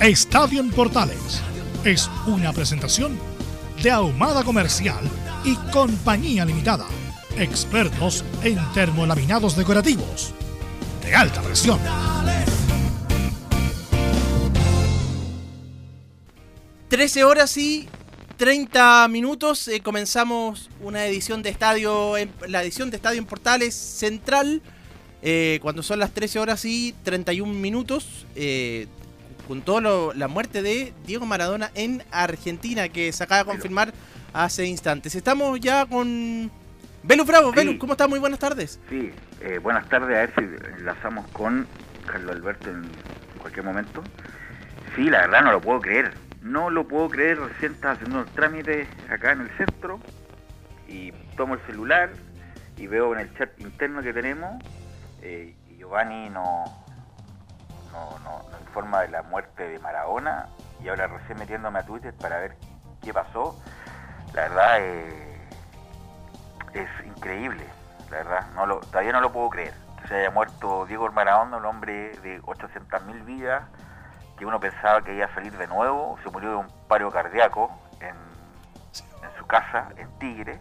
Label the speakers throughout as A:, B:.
A: Estadio en Portales es una presentación de Ahumada Comercial y Compañía Limitada. Expertos en termolaminados decorativos de alta presión.
B: Trece horas y 30 minutos eh, comenzamos una edición de estadio, en, la edición de Estadio en Portales Central, eh, cuando son las 13 horas y 31 minutos, eh, con toda la muerte de Diego Maradona en Argentina, que se acaba de confirmar hace instantes. Estamos ya con Velus Bravo. Sí. ¿cómo está? Muy buenas tardes.
C: Sí, eh, buenas tardes. A ver si enlazamos con Carlos Alberto en cualquier momento. Sí, la verdad no lo puedo creer. No lo puedo creer. Recién estaba haciendo unos trámites acá en el centro y tomo el celular y veo en el chat interno que tenemos eh, y Giovanni no, no, no, informa de la muerte de Maradona y ahora recién metiéndome a Twitter para ver qué pasó. La verdad eh, es increíble, la verdad, no lo, todavía no lo puedo creer. Que se haya muerto Diego Maradona, un hombre de 800.000 vidas, que uno pensaba que iba a salir de nuevo, se murió de un paro cardíaco en, en su casa, en Tigre,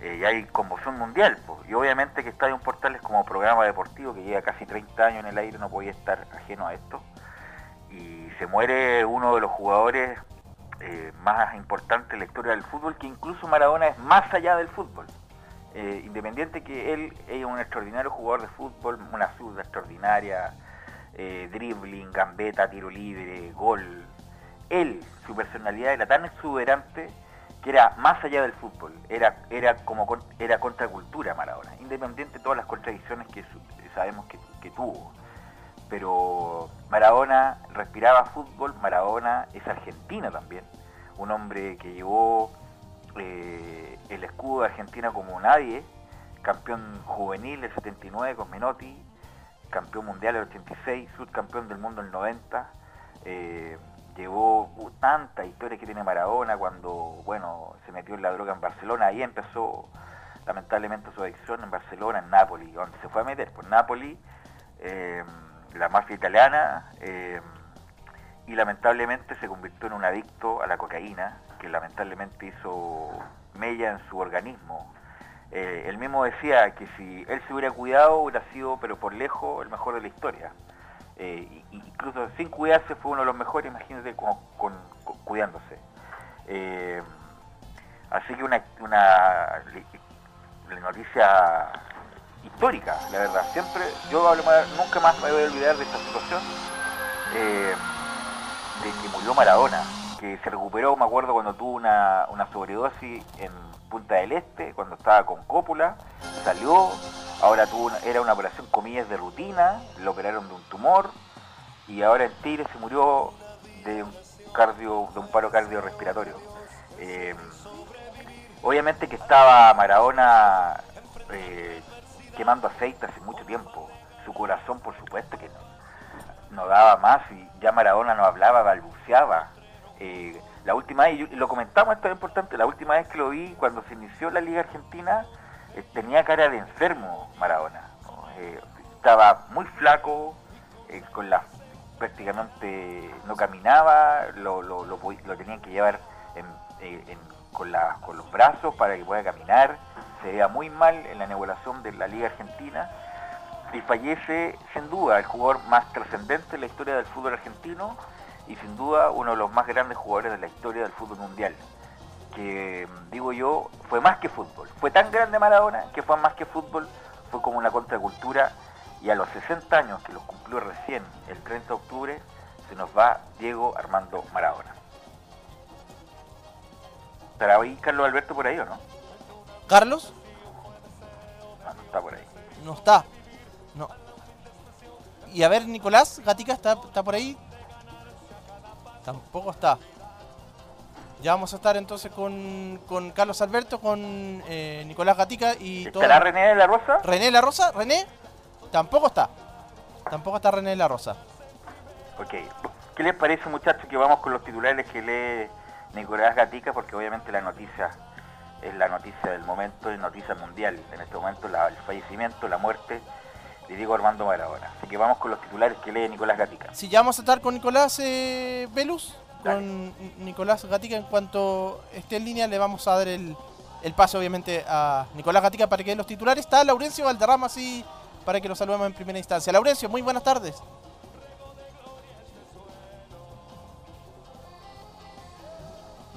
C: eh, y hay conmoción mundial. Pues. Y obviamente que Estadio Portales como programa deportivo que lleva casi 30 años en el aire no podía estar ajeno a esto. Y se muere uno de los jugadores eh, más importantes de la historia del fútbol, que incluso Maradona es más allá del fútbol. Eh, independiente que él es un extraordinario jugador de fútbol, una zurda extraordinaria, dribbling, gambeta, tiro libre, gol. Él, su personalidad era tan exuberante era más allá del fútbol, era, era como era contracultura Maradona, independiente de todas las contradicciones que sabemos que, tuvo. Pero Maradona respiraba fútbol, Maradona es argentina también, un hombre que llevó eh, el escudo de Argentina como nadie, campeón juvenil del 79 con Menotti, campeón mundial del 86, subcampeón del mundo del 90. Eh, llevó uh, tanta historia que tiene Maradona cuando, bueno, se metió en la droga en Barcelona, ahí empezó lamentablemente su adicción en Barcelona, en Nápoles, donde se fue a meter, por Nápoles, eh, la mafia italiana, eh, y lamentablemente se convirtió en un adicto a la cocaína, que lamentablemente hizo mella en su organismo. Eh, él mismo decía que si él se hubiera cuidado hubiera sido, pero por lejos, el mejor de la historia. Eh, incluso sin cuidarse fue uno de los mejores, imagínate, con, con, cuidándose. Eh, así que una, una, noticia histórica, la verdad. Siempre, yo nunca más me voy a olvidar de esta situación, eh, de que murió Maradona, que se recuperó, me acuerdo cuando tuvo una, una sobredosis en Punta del Este, cuando estaba con cópula, salió, ahora tuvo una, era una operación comillas de rutina, lo operaron de un tumor y ahora en Tigre se murió de un, cardio, de un paro cardiorrespiratorio. Eh, obviamente que estaba Maradona eh, quemando aceite hace mucho tiempo, su corazón por supuesto que no, daba más y ya Maradona no hablaba, balbuceaba. Eh, la última vez, y lo comentamos, esto es importante, la última vez que lo vi cuando se inició la Liga Argentina, eh, tenía cara de enfermo Maradona. Eh, estaba muy flaco, eh, con la prácticamente no caminaba, lo, lo, lo, lo tenían que llevar en, en, con, la, con los brazos para que pueda caminar, se veía muy mal en la nebulación de la Liga Argentina. y fallece sin duda el jugador más trascendente en la historia del fútbol argentino y sin duda uno de los más grandes jugadores de la historia del fútbol mundial. Que digo yo, fue más que fútbol. Fue tan grande Maradona que fue más que fútbol, fue como una contracultura y a los 60 años que los cumplió recién, el 30 de octubre, se nos va Diego Armando Maradona. ¿Estará ahí Carlos Alberto por ahí o no?
B: ¿Carlos?
C: No, no está por ahí.
B: No está. No. Y a ver, Nicolás, Gatica, ¿está, está por ahí? Tampoco está. Ya vamos a estar entonces con, con Carlos Alberto, con eh, Nicolás Gatica y todo.
C: ¿Estará René de la Rosa?
B: ¿René La Rosa? ¿René? Tampoco está. Tampoco está René La Rosa.
C: Ok. ¿Qué les parece, muchachos, que vamos con los titulares que lee Nicolás Gatica? Porque obviamente la noticia es la noticia del momento, es noticia mundial. En este momento la- el fallecimiento, la muerte de Diego Armando Maradona. Así que vamos con los titulares que lee Nicolás Gatica.
B: Si ya vamos a estar con Nicolás eh, Velus. Con Nicolás Gatica, en cuanto esté en línea le vamos a dar el, el paso obviamente a Nicolás Gatica para que dé los titulares. Está Laurencio Valderrama así para que lo saludemos en primera instancia. Laurencio, muy buenas tardes.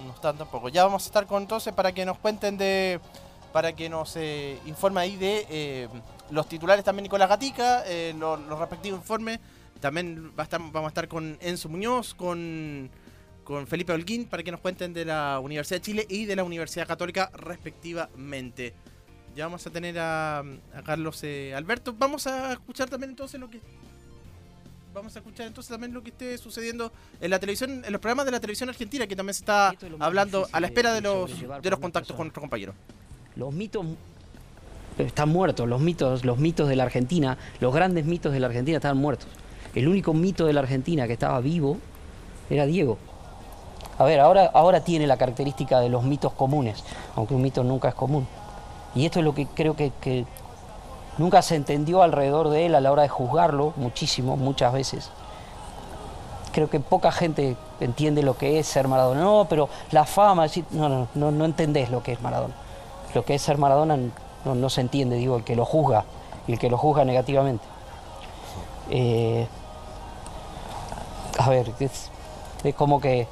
B: No están tampoco. Ya vamos a estar con entonces para que nos cuenten de. Para que nos eh, informe ahí de eh, los titulares también Nicolás Gatica, eh, lo- los, respectivos informes. También va a estar- vamos a estar con Enzo Muñoz, con, con Felipe Holguín, para que nos cuenten de la Universidad de Chile y de la Universidad Católica respectivamente. Ya vamos a tener a, a Carlos eh, Alberto. Vamos a escuchar también entonces lo que vamos a escuchar entonces también lo que esté sucediendo en la televisión, en los programas de la televisión argentina, que también se está
D: es
B: hablando a la espera de
D: de
B: los, de los contactos con nuestros compañeros.
D: Los mitos están muertos, los mitos, los mitos de la Argentina, los grandes mitos de la Argentina estaban muertos. El único mito de la Argentina que estaba vivo era Diego. A ver, ahora, ahora tiene la característica de los mitos comunes, aunque un mito nunca es común. Y esto es lo que creo que, nunca se entendió alrededor de él a la hora de juzgarlo, muchísimo, muchas veces. Creo que poca gente entiende lo que es ser Maradona. No, pero la fama, no, no, no, no entendés lo que es Maradona. Lo que es ser Maradona no, se entiende, digo, el que lo juzga y el que lo juzga negativamente. Eh, a ver, es como que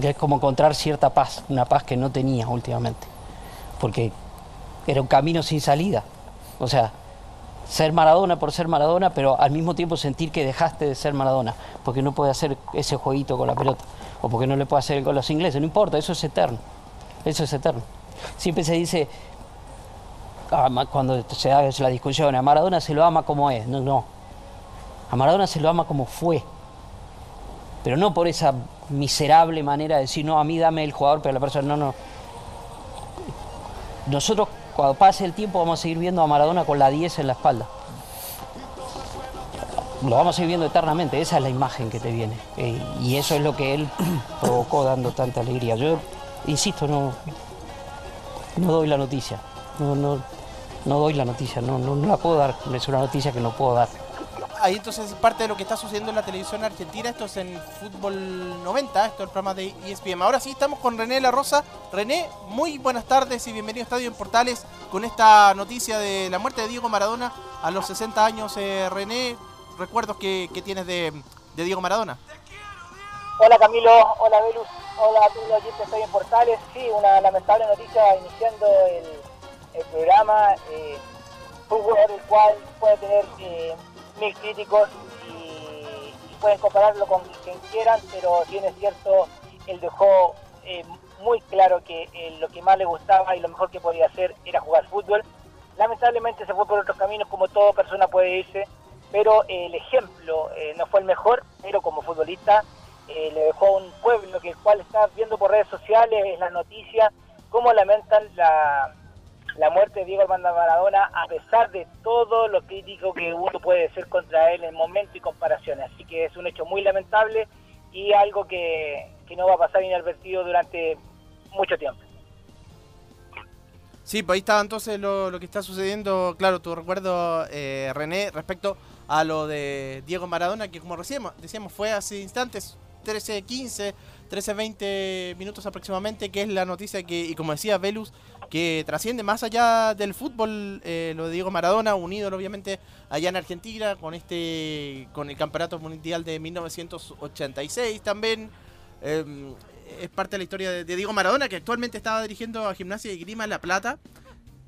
D: es como encontrar cierta paz, una paz que no tenía últimamente, porque era un camino sin salida. O sea, ser Maradona por ser Maradona, pero al mismo tiempo sentir que dejaste de ser Maradona, porque no puede hacer ese jueguito con la pelota, o porque no le puede hacer con los ingleses, no importa, eso es eterno, eso es eterno. Siempre se dice, cuando se hace la discusión, a Maradona se lo ama como es, no, no, a Maradona se lo ama como fue, pero no por esa miserable manera de decir, no, a mí dame el jugador, pero la persona, no, no. Nosotros, cuando pase el tiempo, vamos a seguir viendo a Maradona con la 10 en la espalda. Lo vamos a seguir viendo eternamente, esa es la imagen que te viene. Eh, y eso es lo que él provocó dando tanta alegría. Yo, insisto, no, no doy la noticia. No, no, no doy la noticia, no, no, no la puedo dar. Es una noticia que no puedo dar.
B: Ahí entonces parte de lo que está sucediendo en la televisión argentina, esto es en Fútbol 90, esto es el programa de ESPN. Ahora sí estamos con René La Rosa. René, muy buenas tardes y bienvenido a Estadio en Portales con esta noticia de la muerte de Diego Maradona a los 60 años. Eh, René, recuerdos que, tienes de, Diego Maradona.
E: Hola Camilo, hola Velus, hola a todos los oyentes de Estadio en Portales. Sí, una lamentable noticia iniciando el, programa. Eh, el cual puede tener eh, mil críticos y, pueden compararlo con quien quieran, pero bien es cierto, él dejó eh, muy claro que eh, lo que más le gustaba y lo mejor que podía hacer era jugar fútbol. Lamentablemente se fue por otros caminos como toda persona puede irse, pero eh, el ejemplo no fue el mejor, pero como futbolista le dejó a un pueblo que el cual está viendo por redes sociales, en las noticias, cómo lamentan la, la muerte de Diego Armando Maradona a pesar de todo lo crítico que uno puede decir contra él en momento y comparaciones. Así que es un hecho muy lamentable y algo que, que no va a pasar inadvertido durante mucho tiempo.
B: Sí, pues ahí está entonces lo, que está sucediendo, claro, tu recuerdo, eh, René, respecto a lo de Diego Maradona, que como recién decíamos, fue hace instantes, 13.15, 13.20 minutos aproximadamente, que es la noticia que, y como decía Velus, que trasciende más allá del fútbol, eh, lo de Diego Maradona, unido obviamente allá en Argentina con este con el Campeonato Mundial de 1986 también. Em, es parte de la historia de, Diego Maradona, que actualmente estaba dirigiendo a Gimnasia y Grima La Plata.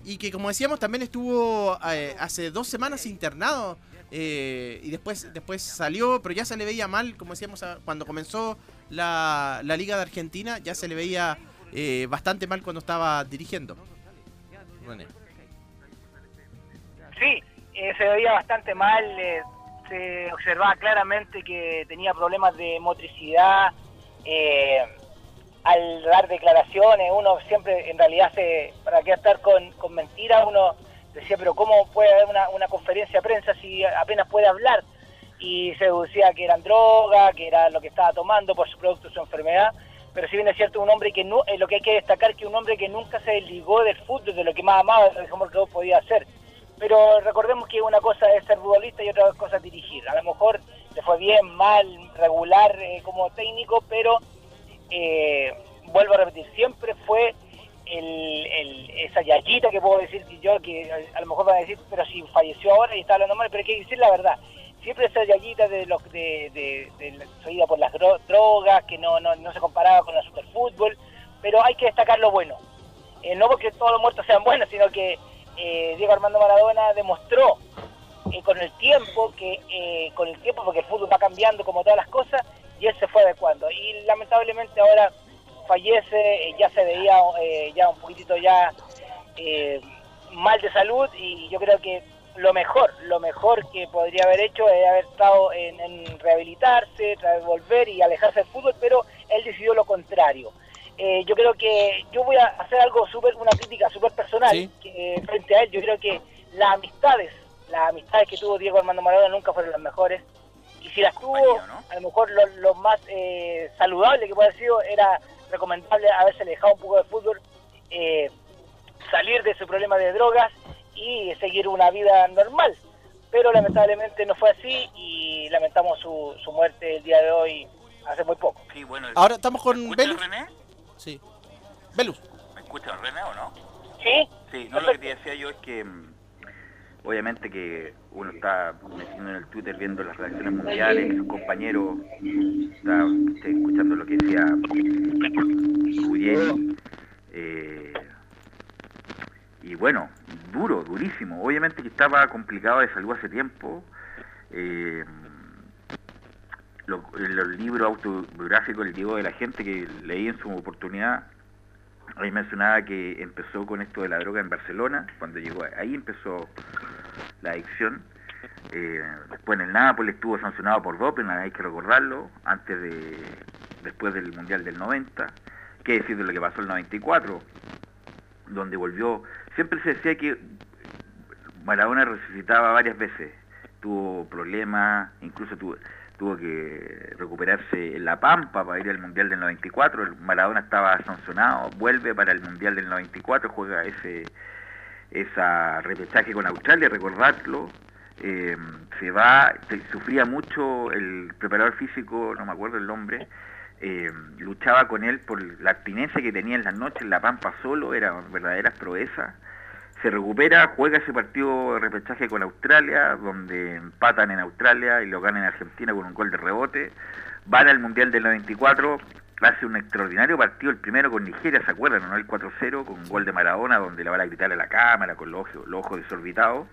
B: Y que como decíamos también estuvo eh, hace dos semanas internado eh, y después, después salió, pero ya se le veía mal, como decíamos cuando comenzó la, la Liga de Argentina, ya se le veía eh, bastante mal cuando estaba dirigiendo.
E: Sí, eh, se veía bastante mal, eh, se observaba claramente que tenía problemas de motricidad. al dar declaraciones, uno siempre, en realidad, se, para qué estar con, con mentiras, uno decía, pero ¿cómo puede haber una, una conferencia de prensa si apenas puede hablar? Y se deducía que eran drogas, que era lo que estaba tomando por su producto, su enfermedad pero si bien es cierto, un hombre que no, eh, lo que hay que destacar que un hombre que nunca se desligó del fútbol, de lo que más amaba, de lo que podía hacer. Pero recordemos que una cosa es ser futbolista y otra cosa es dirigir. A lo mejor le fue bien, mal, regular eh, como técnico, pero eh, vuelvo a repetir, siempre fue el, esa yayita que puedo decir que yo, que a lo mejor van a decir, pero si falleció ahora y está hablando mal, pero hay que decir la verdad siempre esa yayita de los de, de, por las drogas, que no, no, se comparaba con el superfútbol, pero hay que destacar lo bueno. Eh, no porque todos los muertos sean buenos, sino que eh, Diego Armando Maradona demostró eh, con el tiempo, que con el tiempo, porque el fútbol va cambiando como todas las cosas, y él se fue adecuando. Y lamentablemente ahora fallece, ya se veía ya un poquitito ya mal de salud, y yo creo que lo mejor, lo mejor que podría haber hecho es haber estado en, rehabilitarse, volver y alejarse del fútbol, pero él decidió lo contrario. Eh, yo creo que yo voy a hacer algo súper, una crítica súper personal frente a él. Yo creo que las amistades, las amistades que tuvo Diego Armando Maradona nunca fueron las mejores. Y si las tuvo, a lo mejor lo, más eh, saludable que puede haber sido era recomendable haberse alejado un poco del fútbol, eh, salir de su problema de drogas y seguir una vida normal. Pero lamentablemente no fue así y lamentamos su, su muerte el día de hoy hace muy poco.
B: Ahora estamos con Belus. René? Sí. Belus.
C: ¿Me escuchan René o no?
E: Sí.
C: Sí, no, lo que te decía yo es que mm, obviamente que uno está metiendo en el Twitter viendo las reacciones mundiales sus compañeros, está, escuchando lo que decía Ruggeri, eh, y bueno, duro, durísimo. Obviamente que estaba complicado de salud hace tiempo. Eh, los libros autobiográficos, el Diego de la gente que leí en su oportunidad, ahí mencionaba que empezó con esto de la droga en Barcelona, cuando llegó ahí empezó la adicción. Eh, después en el Nápoles estuvo sancionado por doping, hay que recordarlo, antes de después del Mundial del 90. ¿Qué decir de lo que pasó en el 94? Donde volvió siempre se decía que Maradona resucitaba varias veces, tuvo problemas, incluso tuvo, que recuperarse en La Pampa para ir al Mundial del 94, el Maradona estaba sancionado, vuelve para el Mundial del 94, juega ese esa repechaje con Australia, recordarlo, eh, se va, sufría mucho el preparador físico, no me acuerdo el nombre, eh, luchaba con él por la abstinencia que tenía en las noches, en La Pampa solo, era verdaderas proezas, se recupera, juega ese partido de repechaje con Australia, donde empatan en Australia y lo ganan en Argentina con un gol de rebote. Van al Mundial del 94, hace un extraordinario partido, el primero con Nigeria, ¿se acuerdan? ¿no? El 4-0 con un gol de Maradona, donde le van a gritar a la cámara con los ojos, los ojos desorbitados.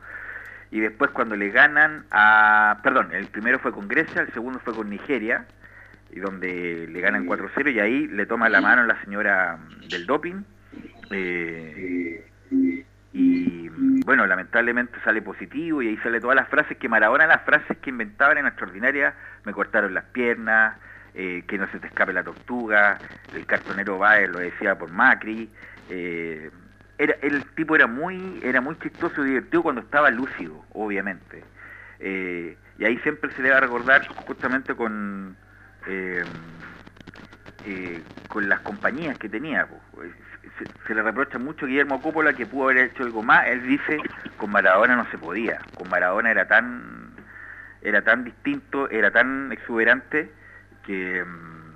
C: Y después cuando le ganan a... Perdón, el primero fue con Grecia, el segundo fue con Nigeria, y donde le ganan 4-0 y ahí le toma la mano la señora del doping. Eh, y bueno, lamentablemente sale positivo y ahí sale todas las frases que Maradona, las frases que inventaban en extraordinaria, me cortaron las piernas, eh, que no se te escape la tortuga, el cartonero Baez lo decía por Macri, eh, era, el tipo era muy, era muy chistoso y divertido cuando estaba lúcido, obviamente. Eh, y ahí siempre se le va a recordar justamente con con las compañías que tenía. Pues se, le reprocha mucho a Guillermo Coppola que pudo haber hecho algo más. Él dice, con Maradona no se podía. Con Maradona era tan, era tan distinto, era tan exuberante que, mm,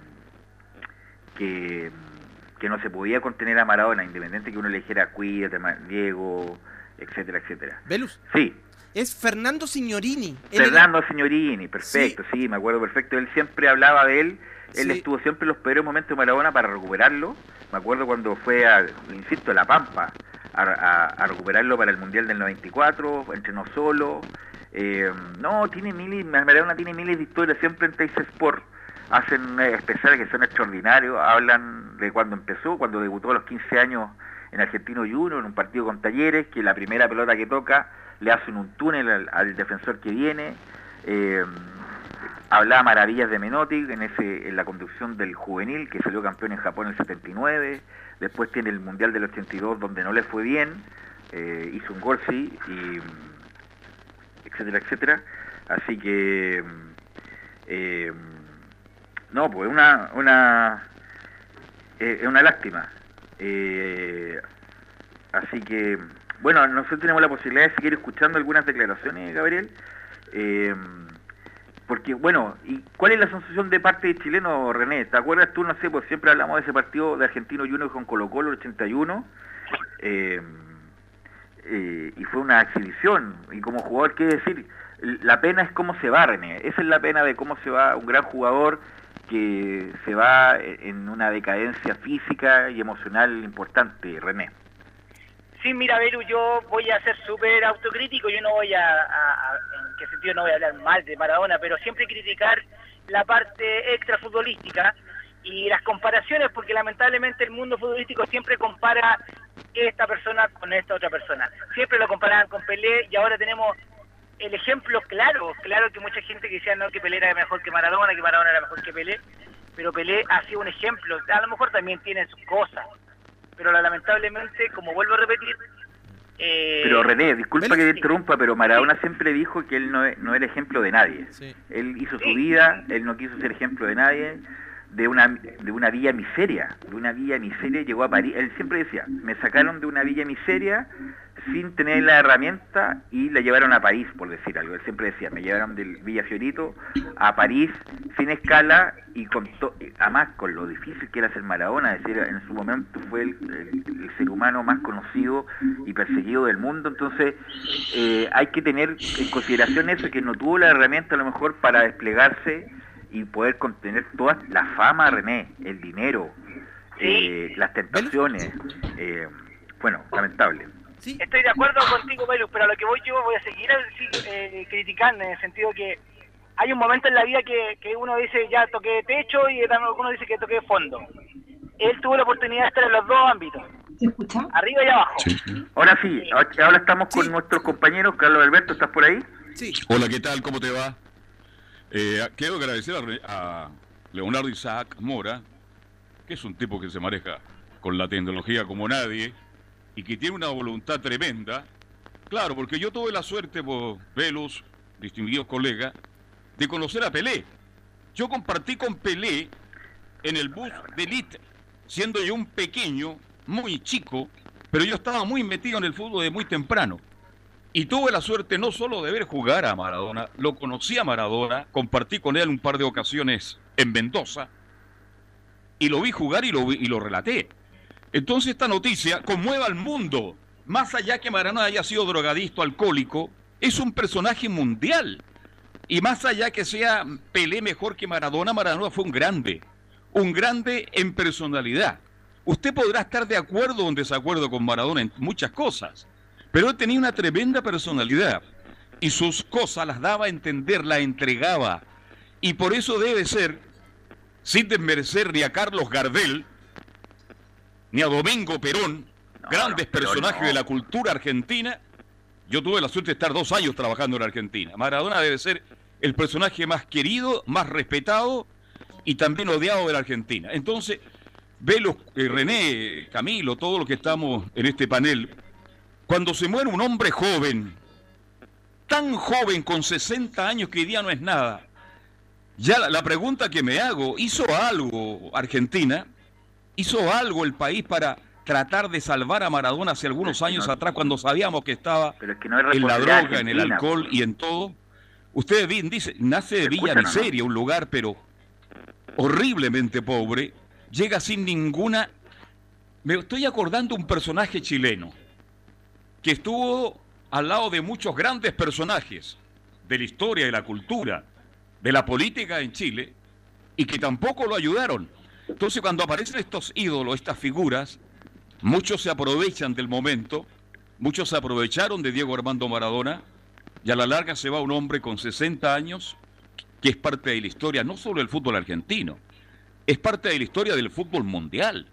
C: que, mm, que no se podía contener a Maradona, independiente que uno le dijera cuídate, Diego, etcétera, etcétera.
B: Velus,
C: Sí,
B: es Fernando Signorini. Era-
C: Fernando Signorini, perfecto, sí. me acuerdo perfecto. Él siempre hablaba de él. Él
B: Sí.
C: estuvo siempre en los peores momentos de Maradona para recuperarlo. Me acuerdo cuando fue, a, insisto, a La Pampa a, a- a recuperarlo para el Mundial del 94, entrenó solo. Eh, no, tiene miles, Maradona tiene miles de historias, siempre en Teis Sport. Hacen eh, especiales que son extraordinarios, hablan de cuando empezó, cuando debutó a los 15 años en Argentino Junior, en un partido con Talleres, que la primera pelota que toca le hacen un túnel al, defensor que viene. Eh, hablaba maravillas de Menotti en, la conducción del juvenil, que salió campeón en Japón en el 79. Después tiene el Mundial del 82, donde no le fue bien. eh, hizo un gol, sí, y, etcétera, etcétera. Así que... eh, no, pues una, eh, es una lástima. Así que, bueno, nosotros tenemos la posibilidad de seguir escuchando algunas declaraciones, Gabriel. Eh, porque, bueno, ¿y cuál es la sensación de parte de chileno, René? ¿Te acuerdas tú, no sé, pues siempre hablamos de ese partido de Argentino Junior con Colo Colo el 81? Eh, eh, y fue una exhibición. Y como jugador, ¿qué decir? La pena es cómo se va, René. Esa es la pena de cómo se va un gran jugador que se va en una decadencia física y emocional importante, René.
E: Sí, mira, Belu, yo voy a ser súper autocrítico, yo no voy a, en qué sentido no voy a hablar mal de Maradona, pero siempre criticar la parte extrafutbolística y las comparaciones, porque lamentablemente el mundo futbolístico siempre compara esta persona con esta otra persona. Siempre lo comparaban con Pelé y ahora tenemos el ejemplo claro, claro que mucha gente que decía no que Pelé era mejor que Maradona, que Maradona era mejor que Pelé, pero Pelé ha sido un ejemplo, a lo mejor también tiene sus cosas, pero lamentablemente, como vuelvo a repetir, eh,
C: Pero René, disculpa que te interrumpa, pero Maradona siempre dijo que él no, no era ejemplo de nadie.
B: Sí.
C: Él hizo su vida, él no quiso ser ejemplo de nadie, de una, de una villa miseria, de una villa miseria llegó a París. Él siempre decía, me sacaron de una villa miseria sin tener la herramienta y la llevaron a París, por decir algo. Él siempre decía, me llevaron del Villa Fiorito a París sin escala y con to- además con lo difícil que era ser Maradona, es decir, en su momento fue el, el- el ser humano más conocido y perseguido del mundo, entonces eh, hay que tener en consideración eso, que no tuvo la herramienta a lo mejor para desplegarse y poder contener toda la fama, René, el dinero, eh, las tentaciones, eh, bueno, lamentable.
B: Sí.
E: Estoy de acuerdo contigo, Melu, pero a lo que voy yo voy a seguir eh, criticando en el sentido que hay un momento en la vida que, que uno dice ya toqué techo y uno dice que toqué fondo. Él tuvo la oportunidad de estar en los dos ámbitos,
F: ¿Se escucha?
E: arriba y abajo.
C: Ahora sí, ahora estamos con
B: Sí.
C: nuestros compañeros. Carlos Alberto, ¿estás por ahí?
B: Sí.
G: Hola, ¿qué tal? ¿Cómo te va? Eh, quiero agradecer a, Re- a Leonardo Isaac Mora, que es un tipo que se maneja con la tecnología como nadie y que tiene una voluntad tremenda. Claro, porque yo tuve la suerte, por Velus, distinguidos colegas, de conocer a Pelé. Yo compartí con Pelé en el bus de elite, siendo yo un pequeño, muy chico, pero yo estaba muy metido en el fútbol de muy temprano. Y tuve la suerte no solo de ver jugar a Maradona, lo conocí a Maradona, compartí con él un par de ocasiones en Mendoza, y lo vi jugar y lo, vi- y lo relaté. Entonces esta noticia conmueve al mundo. Más allá que Maradona haya sido drogadicto, alcohólico, es un personaje mundial. Y más allá que sea Pelé mejor que Maradona, Maradona fue un grande. Un grande en personalidad. Usted podrá estar de acuerdo o en desacuerdo con Maradona en muchas cosas, pero él tenía una tremenda personalidad y sus cosas las daba a entender, las entregaba. Y por eso debe ser, sin desmerecer ni a Carlos Gardel, ni a Domingo Perón,
C: No,
G: grandes
C: no,
G: personajes
C: no.
G: de la cultura argentina. Yo tuve la suerte de estar dos años trabajando en Argentina. Maradona debe ser el personaje más querido, más respetado y también odiado de la Argentina. Entonces, Velo, eh, René, Camilo, todos los que estamos en este panel, cuando se muere un hombre joven, tan joven con 60 años que hoy día no es nada, ya la, la pregunta que me hago, ¿hizo algo Argentina? ¿Hizo algo el país para tratar de salvar a Maradona hace algunos años
C: no-
G: atrás cuando sabíamos que estaba
C: es que no
G: en la droga, en el alcohol y en todo? Ustedes bien dice, nace de Villa. Miseria, un lugar, pero horriblemente pobre, llega sin ninguna... Me estoy acordando un personaje chileno que estuvo al lado de muchos grandes personajes de la historia y la cultura, de la política en Chile, y que tampoco lo ayudaron. Entonces cuando aparecen estos ídolos, estas figuras, muchos se aprovechan del momento, muchos se aprovecharon de Diego Armando Maradona, y a la larga se va un hombre con 60 años que es parte de la historia no solo del fútbol argentino, es parte de la historia del fútbol mundial.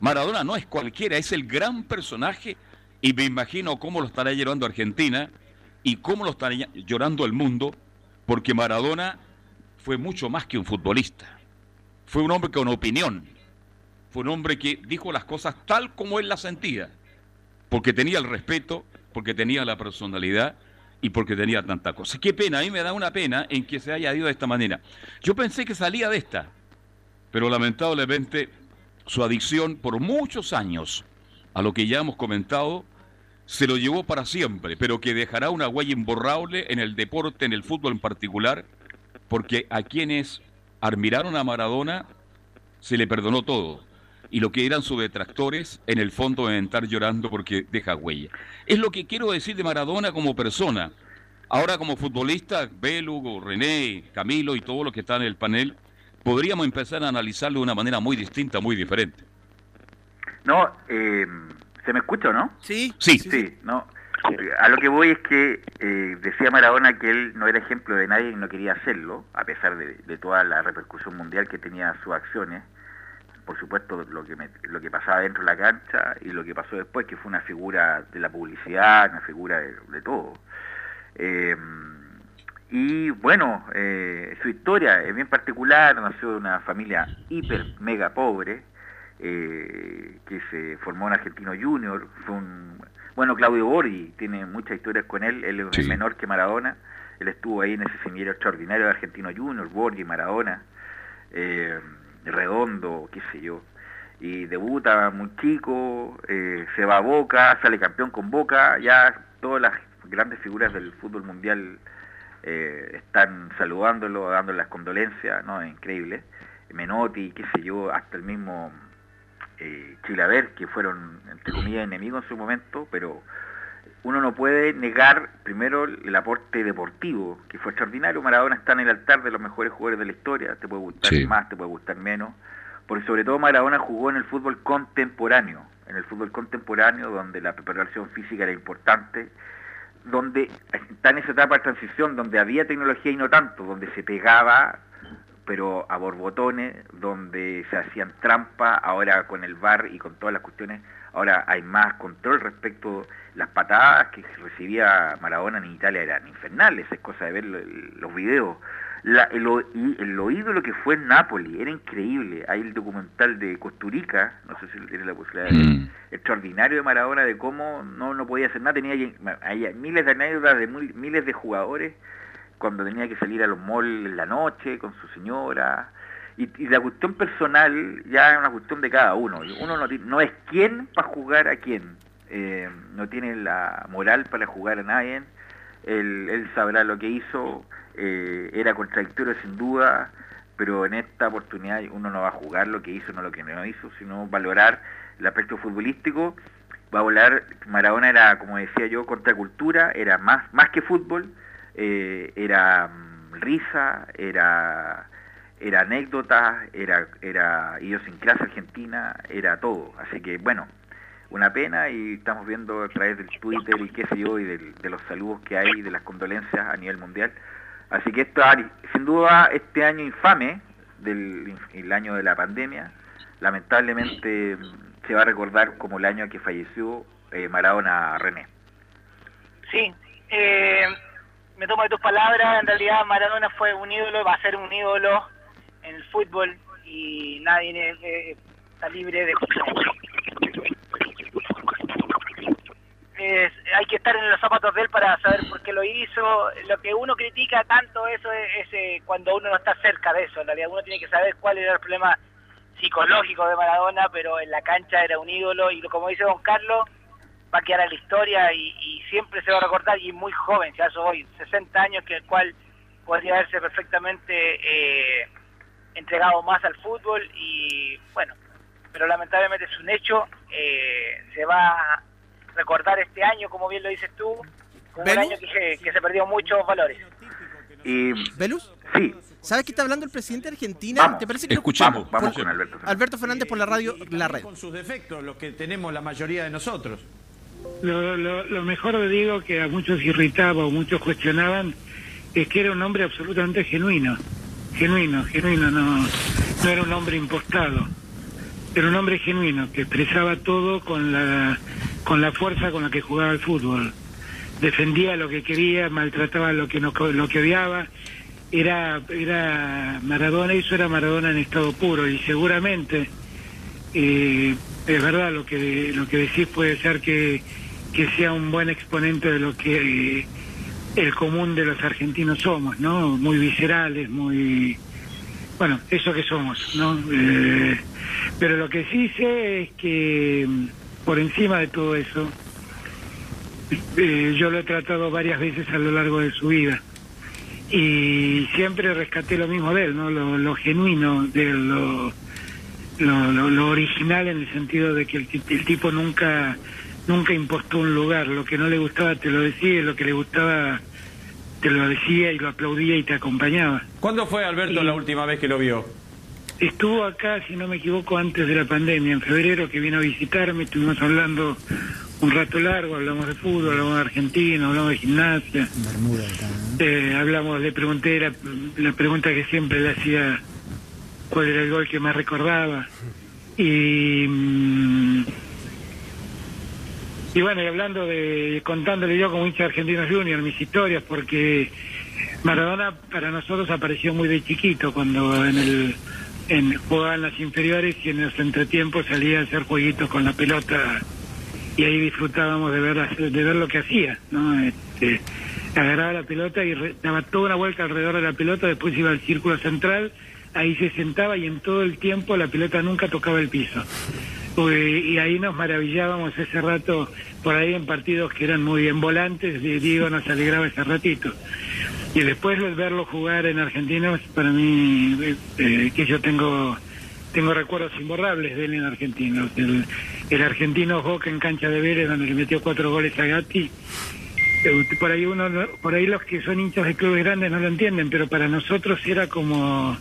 G: Maradona no es cualquiera, es el gran personaje y me imagino cómo lo estará llorando Argentina y cómo lo estará llorando el mundo, porque Maradona fue mucho más que un futbolista. Fue un hombre con opinión. Fue un hombre que dijo las cosas tal como él las sentía, porque tenía el respeto, porque tenía la personalidad y porque tenía tanta cosa. Qué pena, a mí me da una pena en que se haya ido de esta manera. Yo pensé que salía de esta, pero lamentablemente su adicción por muchos años a lo que ya hemos comentado se lo llevó para siempre, pero que dejará una huella imborrable en el deporte, en el fútbol en particular, porque a quienes admiraron a Maradona se le perdonó todo. Y lo que eran sus detractores, en el fondo deben estar llorando porque deja huella. Es lo que quiero decir de Maradona como persona. Ahora como futbolista, Belugo, René, Camilo y todos los que están en el panel, podríamos empezar a analizarlo de una manera muy distinta, muy diferente.
C: No, eh, ¿Se me escucha o no?
B: Sí.
G: Sí.
C: Sí, no. A lo que voy es que eh, decía Maradona que él no era ejemplo de nadie y no quería hacerlo, a pesar de, toda la repercusión mundial que tenía sus acciones. Por supuesto, lo que, lo que pasaba dentro de la cancha y lo que pasó después, que fue una figura de la publicidad, una figura de, todo. Eh, y bueno, eh, su historia es bien particular, nació de una familia hiper, mega pobre, que se formó en Argentino Junior, fue un... Bueno, Claudio Borghi tiene muchas historias con él, él es menor que Maradona, él estuvo ahí en ese semillero extraordinario de Argentino Junior, Borghi, Maradona, eh, Redondo, qué sé yo, y debuta muy chico, eh, se va a Boca, sale campeón con Boca, ya todas las grandes figuras del fútbol mundial están saludándolo, dándole las condolencias, ¿no? Es increíble. Menotti, qué sé yo, hasta el mismo eh, Chilaver, que fueron, entre comillas, enemigos en su momento, pero uno no puede negar primero el aporte deportivo, que fue extraordinario. Maradona está en el altar de los mejores jugadores de la historia, te puede gustar más, te puede gustar menos, porque sobre todo Maradona jugó en el fútbol contemporáneo, en el fútbol contemporáneo donde la preparación física era importante, donde está en esa etapa de transición donde había tecnología y no tanto, donde se pegaba pero a borbotones, donde se hacían trampas, ahora con el bar y con todas las cuestiones, ahora hay más control respecto las patadas que recibía Maradona en Italia eran infernales, es cosa de ver los videos. La, el, el, oído lo que fue en Nápoles era increíble. Hay el documental de Costurica, no sé si tiene la posibilidad mm. extraordinario de Maradona, de cómo no, no podía hacer nada. Tenía hay miles de anécdotas de miles de jugadores cuando tenía que salir a los malls en la noche con su señora. Y, la cuestión personal ya es una cuestión de cada uno. Uno no, no es quién para jugar a quién. Eh, no tiene la moral para jugar a nadie. Él, sabrá lo que hizo. Eh, era contradictorio sin duda, pero en esta oportunidad uno no va a jugar lo que hizo, no lo que no hizo, sino valorar el aspecto futbolístico. Va a volar, Maradona era, como decía yo, contracultura, era más, más que fútbol, eh, era mm, risa, era, era anécdota, era, era idiosincrasia argentina, era todo. Así que bueno, una pena y estamos viendo a través del Twitter y qué sé yo, y de los saludos que hay, de las condolencias a nivel mundial. Así que esto, sin duda, este año infame, del el año de la pandemia, lamentablemente mm, se va a recordar como el año que falleció eh, Maradona René.
E: Sí, eh, me tomo de tus palabras, en realidad Maradona fue un ídolo, va a ser un ídolo en el fútbol y nadie eh, está libre de... hay que estar en los zapatos de él para saber por qué lo hizo. Lo que uno critica tanto eso es, eh, cuando uno no está cerca de eso. En realidad uno tiene que saber cuál era el problema psicológico de Maradona, pero en la cancha era un ídolo y como dice don Carlos, va a quedar en la historia y, siempre se va a recordar y muy joven, ya eso hoy, 60 años, que el cual podría verse perfectamente eh, entregado más al fútbol y bueno, pero lamentablemente es un hecho, eh, se va a recordar este año, como bien lo dices tú, como un
B: ¿Velus?
E: año que se, que se perdió muchos valores.
C: Y
B: ¿Velus?
C: sí,
B: ¿Sabes qué está hablando el presidente de Argentina?
C: Vamos.
B: ¿Te parece que lo
G: Escuchamos.
C: vamos, con Alberto. Fernández.
B: Alberto Fernández por la radio La Red.
F: Con sus defectos, los que tenemos la mayoría de nosotros.
H: Lo, lo- lo mejor de Diego, que a muchos irritaba o muchos cuestionaban, es que era un hombre absolutamente genuino. Genuino, genuino, no, no era un hombre impostado. Era un hombre genuino, que expresaba todo con la, con la fuerza con la que jugaba el fútbol. Defendía lo que quería, maltrataba lo que, no, lo que odiaba. Era, era Maradona, eso era Maradona en estado puro y seguramente eh, es verdad lo que lo que decís puede ser que, que sea un buen exponente de lo que eh, el común de los argentinos somos, ¿no? Muy viscerales, muy bueno, eso que somos, ¿no? Eh, pero lo que sí sé es que mm, por encima de todo eso, eh, yo lo he tratado varias veces a lo largo de su vida y siempre rescaté lo mismo de él, ¿no? Lo, lo genuino de lo, lo, lo- lo original en el sentido de que el, ti- el tipo nunca nunca impostó un lugar, lo que no le gustaba te lo decía, y lo que le gustaba te lo decía y lo aplaudía y te acompañaba.
F: ¿Cuándo fue Alberto
H: Y-
F: la última vez que lo vio?
H: Estuvo acá, si no me equivoco, antes de la pandemia, en febrero, que vino a visitarme, estuvimos hablando un rato largo, hablamos de fútbol, hablamos de Argentina, hablamos de gimnasia. Eh, hablamos, le pregunté la, la pregunta que siempre le hacía, cuál era el gol que más recordaba. Y, mm, y bueno, y hablando de, contándole yo como hincha Argentino Junior mis historias, porque Maradona para nosotros apareció muy de chiquito cuando en el en, jugaba en las inferiores y en los entretiempos salía a hacer jueguitos con la pelota y ahí disfrutábamos de ver de ver lo que hacía, ¿no? Este, agarraba la pelota y re- daba toda una vuelta alrededor de la pelota, después iba al círculo central, ahí se sentaba y en todo el tiempo la pelota nunca tocaba el piso. Y ahí nos maravillábamos ese rato, por ahí en partidos que eran muy bien volantes, Diego nos alegraba ese ratito. Y después de verlo jugar en Argentina, para mí, eh, que yo tengo tengo recuerdos imborrables de él en Argentina. El, argentino Boca en cancha de Vélez, donde le metió cuatro goles a Gatti. Eh, Por ahí uno, no- por ahí los que son hinchas de clubes grandes no lo entienden, pero para nosotros era como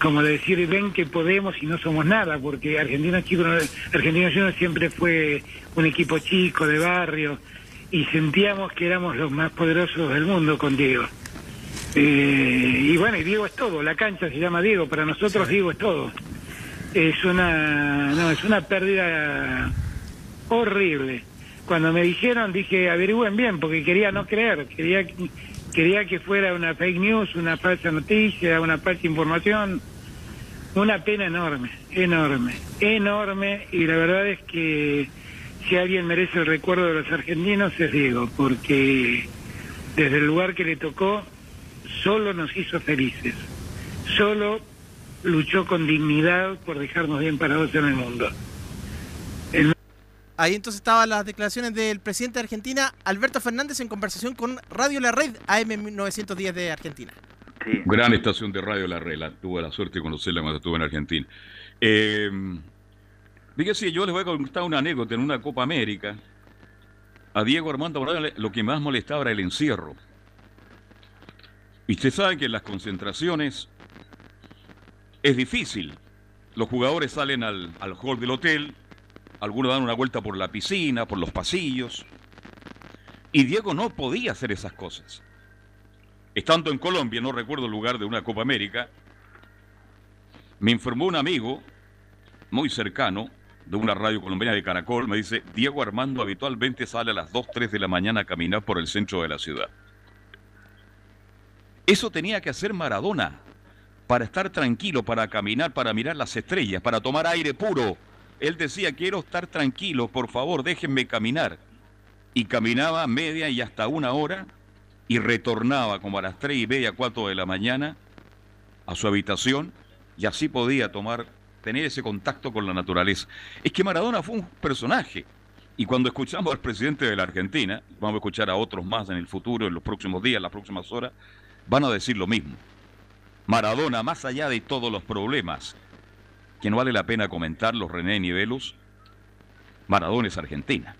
H: como decir ven que podemos y no somos nada, porque Argentina Chico, no- Argentino Juniors siempre fue un equipo chico de barrio y sentíamos que éramos los más poderosos del mundo con Diego. Eh, y bueno, y Diego es todo, la cancha se llama Diego, para nosotros Diego es todo. Es una, no, es una pérdida horrible. Cuando me dijeron dije averigüen bien porque quería no creer, quería que- quería que fuera una fake news, una falsa noticia, una falsa información. Una pena enorme, enorme, enorme y la verdad es que si alguien merece el recuerdo de los argentinos es Diego, porque desde el lugar que le tocó solo nos hizo felices, solo luchó con dignidad por dejarnos bien parados en el mundo.
B: Ahí entonces estaban las declaraciones del presidente de Argentina, Alberto Fernández, en conversación con Radio La Red AM 1910 de Argentina.
C: Sí.
G: Gran estación de radio La Rela. Tuve la suerte de conocerla cuando estuve en Argentina. Eh, fíjese, yo les voy a contar una anécdota en una Copa América. A Diego Armando Maradona lo que más molestaba era el encierro. Y usted sabe que en las concentraciones es difícil. Los jugadores salen al, al hall del hotel, algunos dan una vuelta por la piscina, por los pasillos. Y Diego no podía hacer esas cosas. Estando en Colombia, no recuerdo el lugar de una Copa América, me informó un amigo muy cercano de una radio colombiana de Caracol, me dice, Diego Armando habitualmente sale a las 2, 3 de la mañana a caminar por el centro de la ciudad. Eso tenía que hacer Maradona, para estar tranquilo, para caminar, para mirar las estrellas, para tomar aire puro. Él decía, quiero estar tranquilo, por favor, déjenme caminar. Y caminaba media y hasta una hora y retornaba como a las tres y media, cuatro de la mañana a su habitación y así podía tomar, tener ese contacto con la naturaleza. Es que Maradona fue un personaje. Y cuando escuchamos al presidente de la Argentina, vamos a escuchar a otros más en el futuro, en los próximos días, en las próximas horas, van a decir lo mismo. Maradona, más allá de todos los problemas, que no vale la pena comentarlos, René Nivelos, Maradona es Argentina.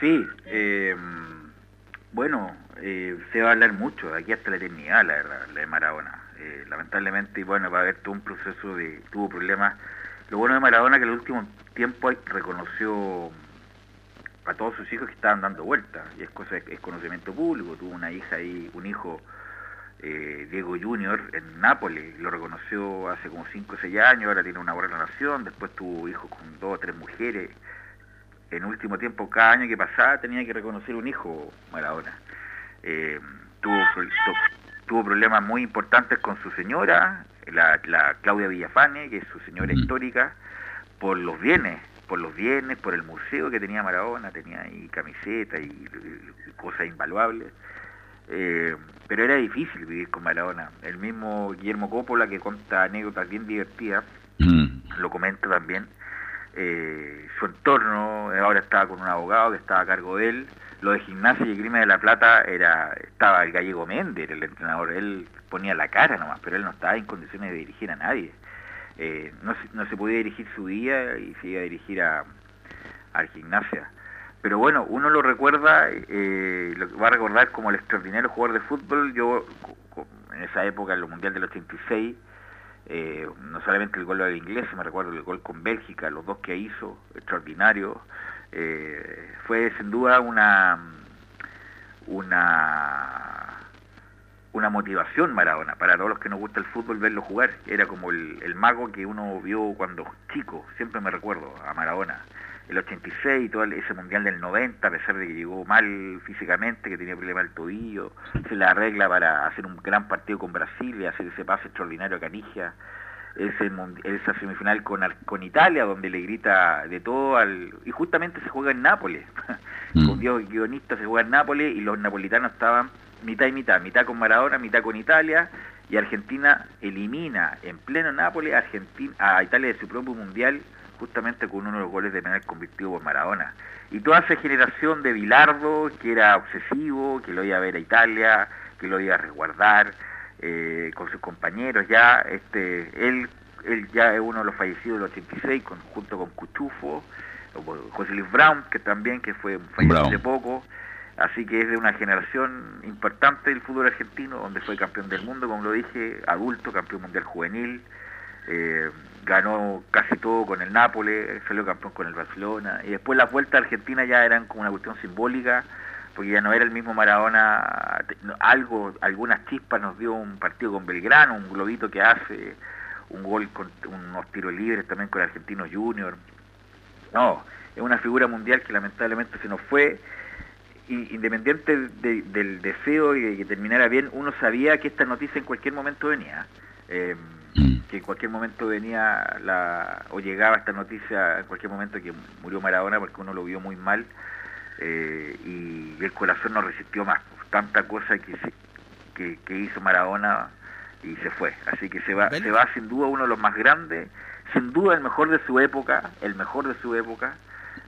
C: Sí, eh, bueno, eh, se va a hablar mucho de aquí hasta la eternidad, la verdad, la de Maradona. Eh, lamentablemente, bueno, va a haber todo un proceso de, tuvo problemas. Lo bueno de Maradona que en el último tiempo reconoció a todos sus hijos que estaban dando vueltas, y es cosa, es conocimiento público, tuvo una hija y un hijo, eh, Diego Junior, en Nápoles, lo reconoció hace como 5 o 6 años, ahora tiene una buena relación, después tuvo hijos con dos o tres mujeres, en último tiempo, cada año que pasaba tenía que reconocer un hijo Maradona. Eh, tuvo, tuvo problemas muy importantes con su señora, la, Claudia Villafane, que es su señora histórica, por los bienes, por los bienes, por el museo que tenía Maradona, tenía ahí camisetas y, cosas invaluables. Eh, pero era difícil vivir con Maradona. El mismo Guillermo Coppola, que cuenta anécdotas bien divertidas, lo comenta también. Eh, su entorno, ahora estaba con un abogado que estaba a cargo de él. Lo de gimnasia y Grima de la Plata era estaba el gallego Méndez, el entrenador. Él ponía la cara nomás, pero él no estaba en condiciones de dirigir a nadie. Eh, no, no, se podía dirigir su día y se iba a dirigir a, al gimnasia. Pero bueno, uno lo recuerda, eh, lo va a recordar como el extraordinario jugador de fútbol. Yo, en esa época, en el Mundial del 86, eh, no solamente el gol del inglés, me recuerdo el gol con Bélgica, los dos que hizo, extraordinario, eh, fue sin duda una una motivación Maradona para todos los que nos gusta el fútbol verlo jugar. Era como el mago que uno vio cuando chico. Siempre me recuerdo a Maradona el 86 y todo ese mundial del 90, a pesar de que llegó mal físicamente, que tenía problemas del tobillo, se la arregla para hacer un gran partido con Brasil y hacer ese pase extraordinario a Canigia, ese, esa semifinal con, con Italia, donde le grita de todo, al, y justamente se juega en Nápoles, mm. con Dios guionista se juega en Nápoles y los napolitanos estaban mitad y mitad, mitad con Maradona, mitad con Italia, y Argentina elimina en pleno Nápoles a, Argentina, a Italia de su propio mundial justamente con uno de los goles de penal convirtió por Maradona. Y toda esa generación de Bilardo, que era obsesivo, que lo iba a ver a Italia, que lo iba a resguardar eh, con sus compañeros, ya este él, él ya es uno de los fallecidos del 86, junto con Cuchufo, José Luis Brown, que también que fue fallecido hace poco, así que es de una generación importante del fútbol argentino, donde fue campeón del mundo, como lo dije, adulto, campeón mundial juvenil, eh, ganó casi todo con el Nápoles, salió campeón con el Barcelona, y después las vueltas a Argentina ya eran como una cuestión simbólica, porque ya no era el mismo Maradona, algo, algunas chispas nos dio un partido con Belgrano, un globito que hace, un gol con unos tiros libres también con el Argentino Junior. No, es una figura mundial que lamentablemente se nos fue, y independiente del deseo de que terminara bien, uno sabía que esta noticia en cualquier momento venía. Eh, Mm. que en cualquier momento venía la, o llegaba esta noticia en cualquier momento que murió Maradona porque uno lo vio muy mal eh, y el corazón no resistió más. Tanta cosa que, que, hizo Maradona y se fue. Así que se va, se va sin duda uno de los más grandes, sin duda el mejor de su época, el mejor de su época.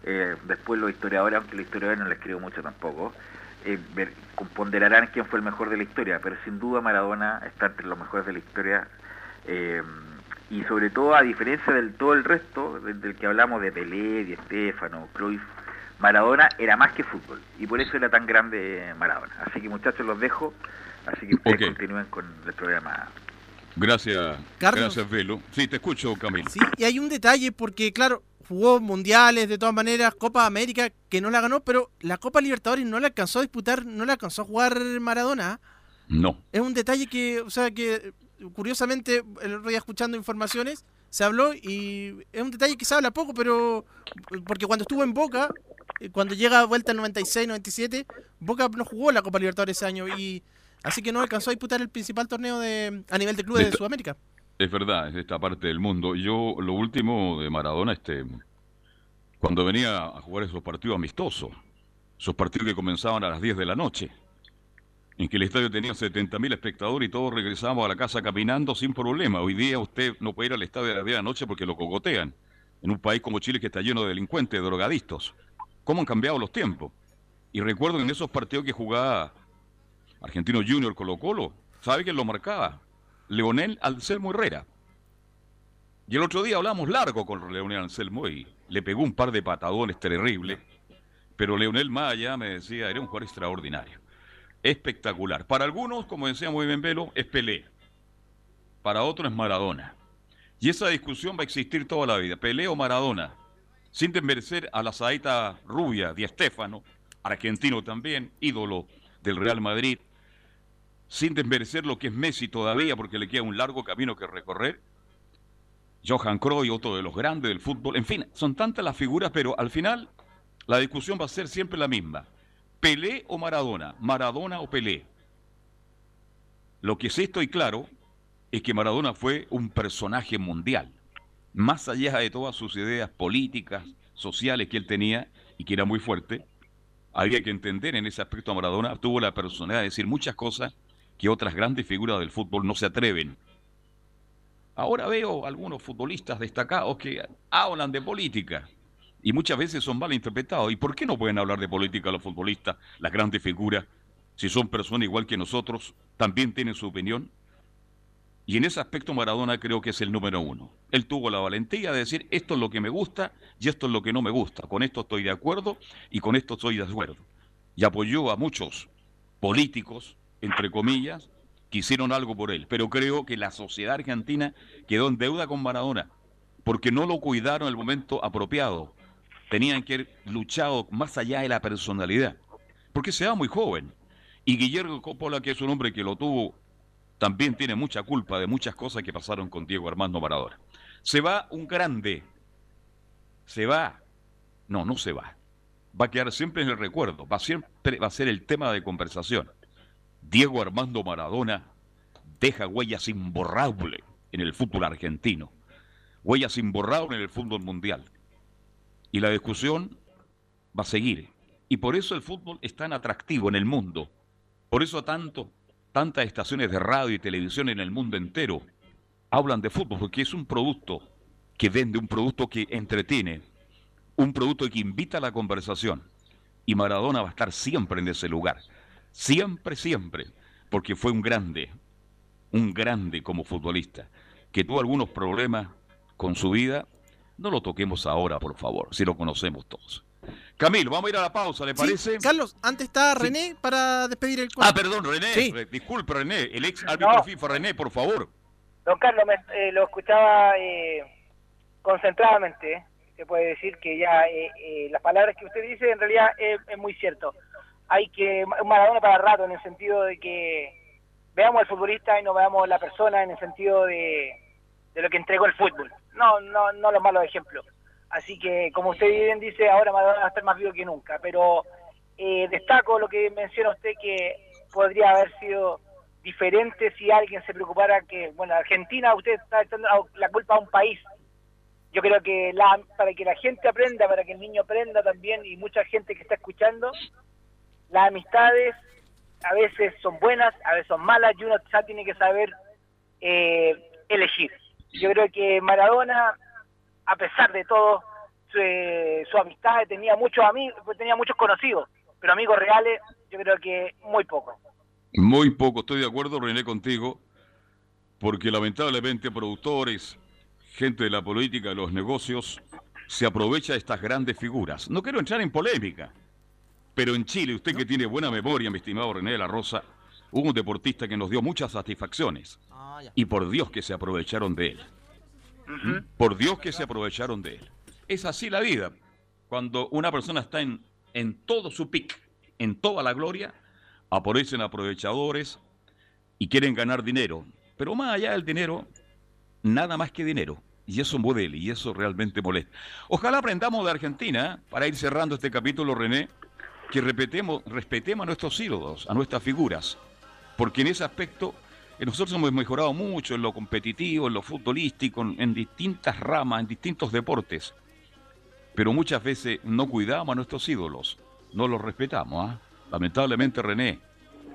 C: Eh, después los historiadores, aunque los historiadores no les creo mucho tampoco, eh, ver, ponderarán quién fue el mejor de la historia, pero sin duda Maradona está entre los mejores de la historia eh, y sobre todo, a diferencia del todo el resto, del, que hablamos de Pelé, de Estefano, Cruyff, Maradona era más que fútbol. Y por eso era tan grande Maradona. Así que muchachos, los dejo. Así que ustedes continúen con el programa.
G: Gracias, gracias Velo. Sí, te escucho, Camilo.
B: Sí, y hay un detalle porque, claro, jugó mundiales de todas maneras, Copa América, que no la ganó, pero la Copa Libertadores no la alcanzó a disputar, no la alcanzó a jugar Maradona.
G: No.
B: Es un detalle que, o sea, que curiosamente, el otro día escuchando informaciones, se habló y es un detalle que se habla poco, pero porque cuando estuvo en Boca, eh, cuando llega a vuelta el 96-97, Boca no jugó la Copa Libertadores ese año y así que no alcanzó a disputar el principal torneo de, a nivel de clubes de, Sudamérica.
G: Es verdad, es esta parte del mundo. Yo, lo último de Maradona, este, cuando venía a jugar esos partidos amistosos, esos partidos que comenzaban a las 10 de la noche, en que el estadio tenía 70.000 espectadores y todos regresábamos a la casa caminando sin problema. Hoy día usted no puede ir al estadio a las 10 de la noche porque lo cogotean. En un país como Chile que está lleno de delincuentes, de drogadistas. ¿Cómo han cambiado los tiempos? Y recuerdo en esos partidos que jugaba Argentino Junior Colo Colo, ¿sabe quién lo marcaba? Leonel Anselmo Herrera. Y el otro día hablamos largo con Leonel Anselmo y le pegó un par de patadones terribles. Pero Leonel Maya me decía, era un jugador extraordinario. Espectacular. Para algunos, como decía muy bien Velo, es Pelé. Para otros es Maradona. Y esa discusión va a existir toda la vida. Pelé o Maradona. Sin desmerecer a la saeta rubia, Di Stéfano, argentino también, ídolo del Real Madrid. Sin desmerecer lo que es Messi todavía, porque le queda un largo camino que recorrer. Johan Cruyff, otro de los grandes del fútbol. En fin, son tantas las figuras, pero al final la discusión va a ser siempre la misma. Pelé o Maradona, Maradona o Pelé. Lo que sí estoy claro es que Maradona fue un personaje mundial, más allá de todas sus ideas políticas, sociales que él tenía y que era muy fuerte. Había que entender en ese aspecto a Maradona, tuvo la personalidad de decir muchas cosas que otras grandes figuras del fútbol no se atreven. Ahora veo algunos futbolistas destacados que hablan de política y muchas veces son mal interpretados. ¿Y por qué no pueden hablar de política los futbolistas, las grandes figuras, si son personas igual que nosotros, también tienen su opinión? Y en ese aspecto Maradona creo que es el número uno. Él tuvo la valentía de decir esto es lo que me gusta y esto es lo que no me gusta. Con esto estoy de acuerdo y con esto estoy de acuerdo. Y apoyó a muchos políticos, entre comillas, que hicieron algo por él. Pero creo que la sociedad argentina quedó en deuda con Maradona porque no lo cuidaron en el momento apropiado. Tenían que haber luchado más allá de la personalidad. Porque se va muy joven. Y Guillermo Coppola, que es un hombre que lo tuvo también tiene mucha culpa de muchas cosas que pasaron con Diego Armando Maradona. Se va un grande. Se va. No, no se va. Va a quedar siempre en el recuerdo. Va siempre va a ser el tema de conversación. Diego Armando Maradona deja huellas imborrables en el fútbol argentino. Huellas imborrables en el fútbol mundial. Y la discusión va a seguir. Y por eso el fútbol es tan atractivo en el mundo. Por eso tanto tantas estaciones de radio y televisión en el mundo entero hablan de fútbol, porque es un producto que vende, un producto que entretiene, un producto que invita a la conversación. Y Maradona va a estar siempre en ese lugar. Siempre, siempre. Porque fue un grande, un grande como futbolista, que tuvo algunos problemas con su vida. No lo toquemos ahora, por favor, si lo conocemos todos. Camilo, vamos a ir a la pausa, ¿le parece?
B: Carlos, antes está René para despedir el
G: Ah, perdón, René. Disculpe, René. El ex árbitro FIFA, René, por favor.
E: Don Carlos, eh, lo escuchaba eh, concentradamente. Se puede decir que ya eh, las palabras que usted dice en realidad es, muy cierto. Hay que un Maradona para rato en el sentido de que veamos al futbolista y no veamos la persona en el sentido de, de lo que entregó el fútbol. No, no, no los malos ejemplos. Así que, como usted bien dice, ahora va a estar más vivo que nunca. Pero eh, destaco lo que menciona usted, que podría haber sido diferente si alguien se preocupara que, bueno, Argentina, usted está echando la culpa a un país. Yo creo que la, para que la gente aprenda, para que el niño aprenda también, y mucha gente que está escuchando, las amistades a veces son buenas, a veces son malas, y uno ya tiene que saber eh, elegir. Yo creo que Maradona a pesar de todo, su, amistad tenía muchos amigos, tenía muchos conocidos, pero amigos reales yo creo que muy poco.
G: Muy poco, estoy de acuerdo, René, contigo, porque lamentablemente productores, gente de la política, de los negocios, se aprovecha de estas grandes figuras. No quiero entrar en polémica, pero en Chile, usted que tiene buena memoria, mi estimado René de la Rosa, hubo un deportista que nos dio muchas satisfacciones. Y por Dios que se aprovecharon de él. Por Dios que se aprovecharon de él. Es así la vida. Cuando una persona está en, en todo su pic, en toda la gloria, aparecen aprovechadores y quieren ganar dinero. Pero más allá del dinero, nada más que dinero. Y eso mueve y eso realmente molesta. Ojalá aprendamos de Argentina, para ir cerrando este capítulo, René, que respetemos, respetemos a nuestros ídolos, a nuestras figuras. Porque en ese aspecto nosotros hemos mejorado mucho en lo competitivo, en lo futbolístico, en distintas ramas, en distintos deportes. Pero muchas veces no cuidamos a nuestros ídolos, no los respetamos. ¿ah? Lamentablemente, René.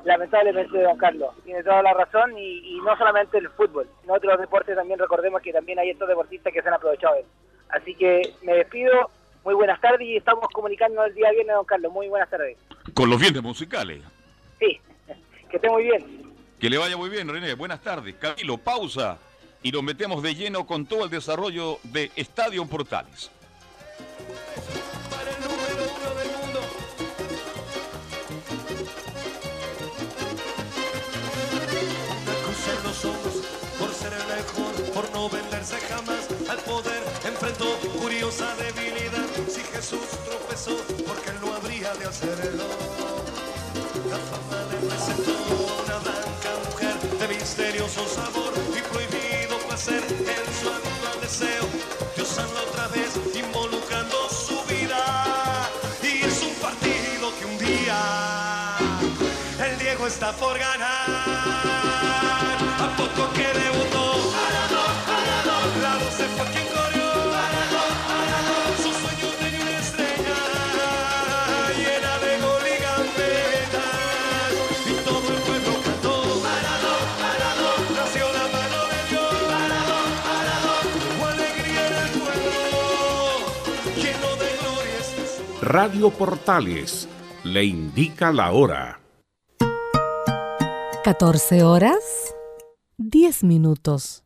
E: Lamentablemente, don Carlos, tiene toda la razón y, no solamente el fútbol, en otros deportes también recordemos que también hay estos deportistas que se han aprovechado de él. Así que me despido, muy buenas tardes y estamos comunicando el día viernes, don Carlos. Muy buenas tardes.
G: Con los bienes musicales.
E: Sí, Que esté muy bien.
G: Que le vaya muy bien, René. Buenas tardes. Camilo, pausa. Y nos metemos de lleno con todo el desarrollo de Estadio Portales.
I: por no venderse jamás al poder, enfrentó curiosa debilidad. Si Jesús tropezó, porque él no habría de hacerlo. La fama le presentó una blanca mujer de misterioso sabor y prohibido placer en su actual deseo. Dios habla otra vez, involucrando su vida. Y es un partido que un día el Diego está por ganar.
J: Radio Portales le indica la hora.
K: 14 horas 10 minutos.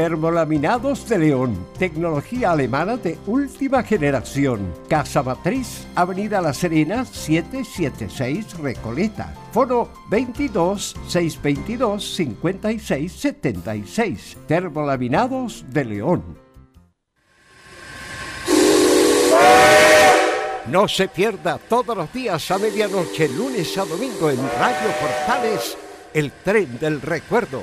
L: Termolaminados de León, tecnología alemana de última generación. Casa Matriz, Avenida La Serena, 776 Recoleta. Foro 22 622 56 76. Termolaminados de León. No se pierda todos los días a medianoche, lunes a domingo en Radio Portales, el tren del recuerdo.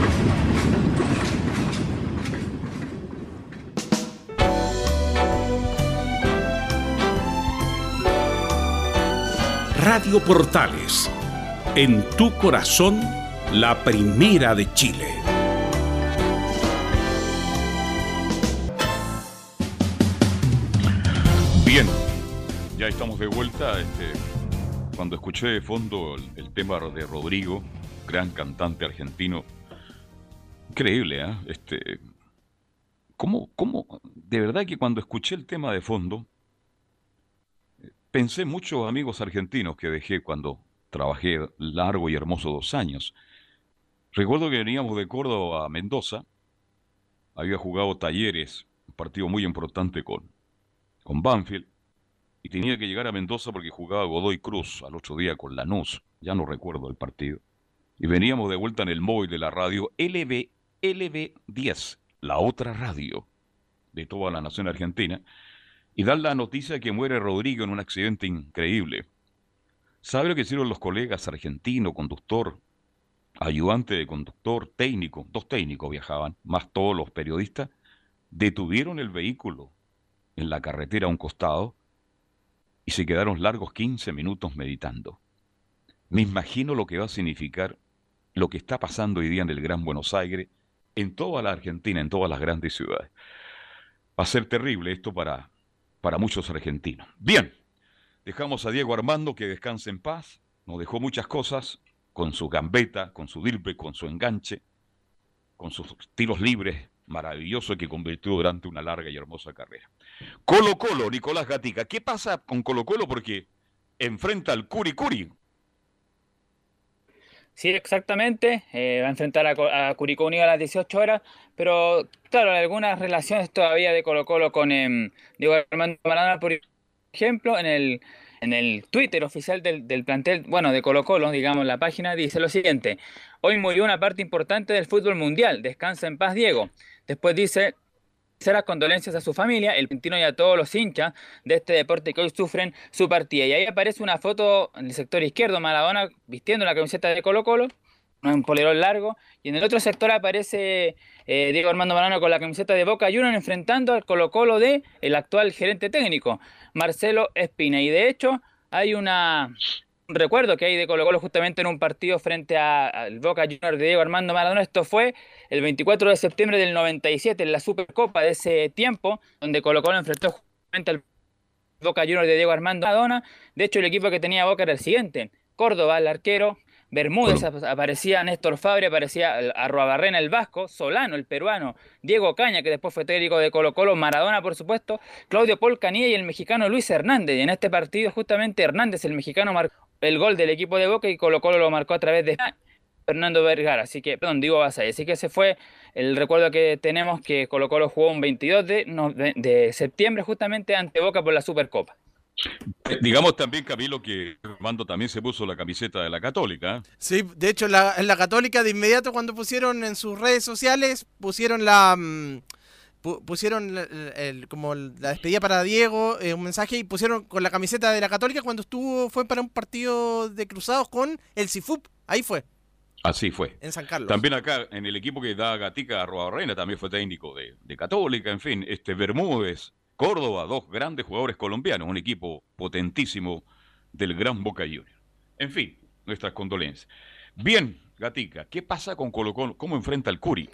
J: Radio Portales, en tu corazón, la primera de Chile.
G: Bien, ya estamos de vuelta. Este, cuando escuché de fondo el, tema de Rodrigo, gran cantante argentino, increíble, ¿eh? Este, ¿cómo, ¿Cómo? De verdad que cuando escuché el tema de fondo, pensé muchos amigos argentinos que dejé cuando trabajé largo y hermoso dos años. Recuerdo que veníamos de Córdoba a Mendoza, había jugado talleres, un partido muy importante con, con Banfield, y tenía que llegar a Mendoza porque jugaba Godoy Cruz al otro día con Lanús, ya no recuerdo el partido. Y veníamos de vuelta en el móvil de la radio LB, LB10, la otra radio de toda la nación argentina, y dan la noticia de que muere Rodrigo en un accidente increíble. ¿Sabe lo que hicieron los colegas argentinos, conductor, ayudante de conductor, técnico? Dos técnicos viajaban, más todos los periodistas. Detuvieron el vehículo en la carretera a un costado y se quedaron largos 15 minutos meditando. Me imagino lo que va a significar lo que está pasando hoy día en el Gran Buenos Aires, en toda la Argentina, en todas las grandes ciudades. Va a ser terrible esto para, para muchos argentinos. Bien, dejamos a Diego Armando que descanse en paz. Nos dejó muchas cosas con su gambeta, con su dilpe, con su enganche, con sus tiros libres maravilloso que convirtió durante una larga y hermosa carrera. Colo Colo, Nicolás Gatica. ¿Qué pasa con Colo Colo? Porque enfrenta al Curi Curi.
M: Sí, exactamente. Eh, va a enfrentar a, a Curicó Unido a las 18 horas, pero claro, algunas relaciones todavía de Colo Colo con em, Diego Armando Maradona, por ejemplo, en el, en el Twitter oficial del, del plantel, bueno, de Colo Colo, digamos, la página dice lo siguiente. Hoy murió una parte importante del fútbol mundial. Descansa en paz, Diego. Después dice, las condolencias a su familia, el Pintino y a todos los hinchas de este deporte que hoy sufren su partida. Y ahí aparece una foto en el sector izquierdo, Maradona vistiendo la camiseta de Colo Colo, un polerón largo, y en el otro sector aparece eh, Diego Armando Maradona con la camiseta de Boca Juniors enfrentando al Colo Colo de el actual gerente técnico, Marcelo Espina. Y de hecho hay una un recuerdo que hay de Colo Colo justamente en un partido frente a- al Boca Juniors de Diego Armando Maradona. Esto fue el 24 de septiembre del 97 en la Supercopa de ese tiempo, donde Colo Colo enfrentó justamente al Boca Juniors de Diego Armando Maradona. De hecho, el equipo que tenía Boca era el siguiente. Córdoba, el arquero. Bermúdez ap- aparecía Néstor Fabre, aparecía Arruabarrena el vasco, Solano el peruano, Diego Caña, que después fue técnico de Colo Colo, Maradona por supuesto, Claudio Polcanía y el mexicano Luis Hernández. Y en este partido justamente Hernández, el mexicano, marcó el gol del equipo de Boca y Colo Colo lo marcó a través de Fernando Vergara, así que, perdón, digo Basay, así que ese fue el recuerdo que tenemos que Colo Colo jugó un 22 de, no, de, de septiembre justamente ante Boca por la Supercopa.
G: Eh, Digamos también, Camilo, que Armando también se puso la camiseta de la Católica.
B: Sí, de hecho, en la, en la Católica, de inmediato, cuando pusieron en sus redes sociales, pusieron la. mm, pusieron el- el- como la despedida para Diego, eh, un mensaje, y pusieron con la camiseta de la Católica cuando estuvo, fue para un partido de cruzados con el CIFUP. Ahí fue,
G: Así fue.
B: en San Carlos.
G: También acá, en el equipo que da Gatica a Reina, también fue técnico de, de Católica, en fin, este Bermúdez, Córdoba, dos grandes jugadores colombianos, un equipo potentísimo del Gran Boca Juniors. En fin, nuestras condolencias. Bien, Gatica, ¿qué pasa con Colo Colo? ¿Cómo enfrenta al Curi?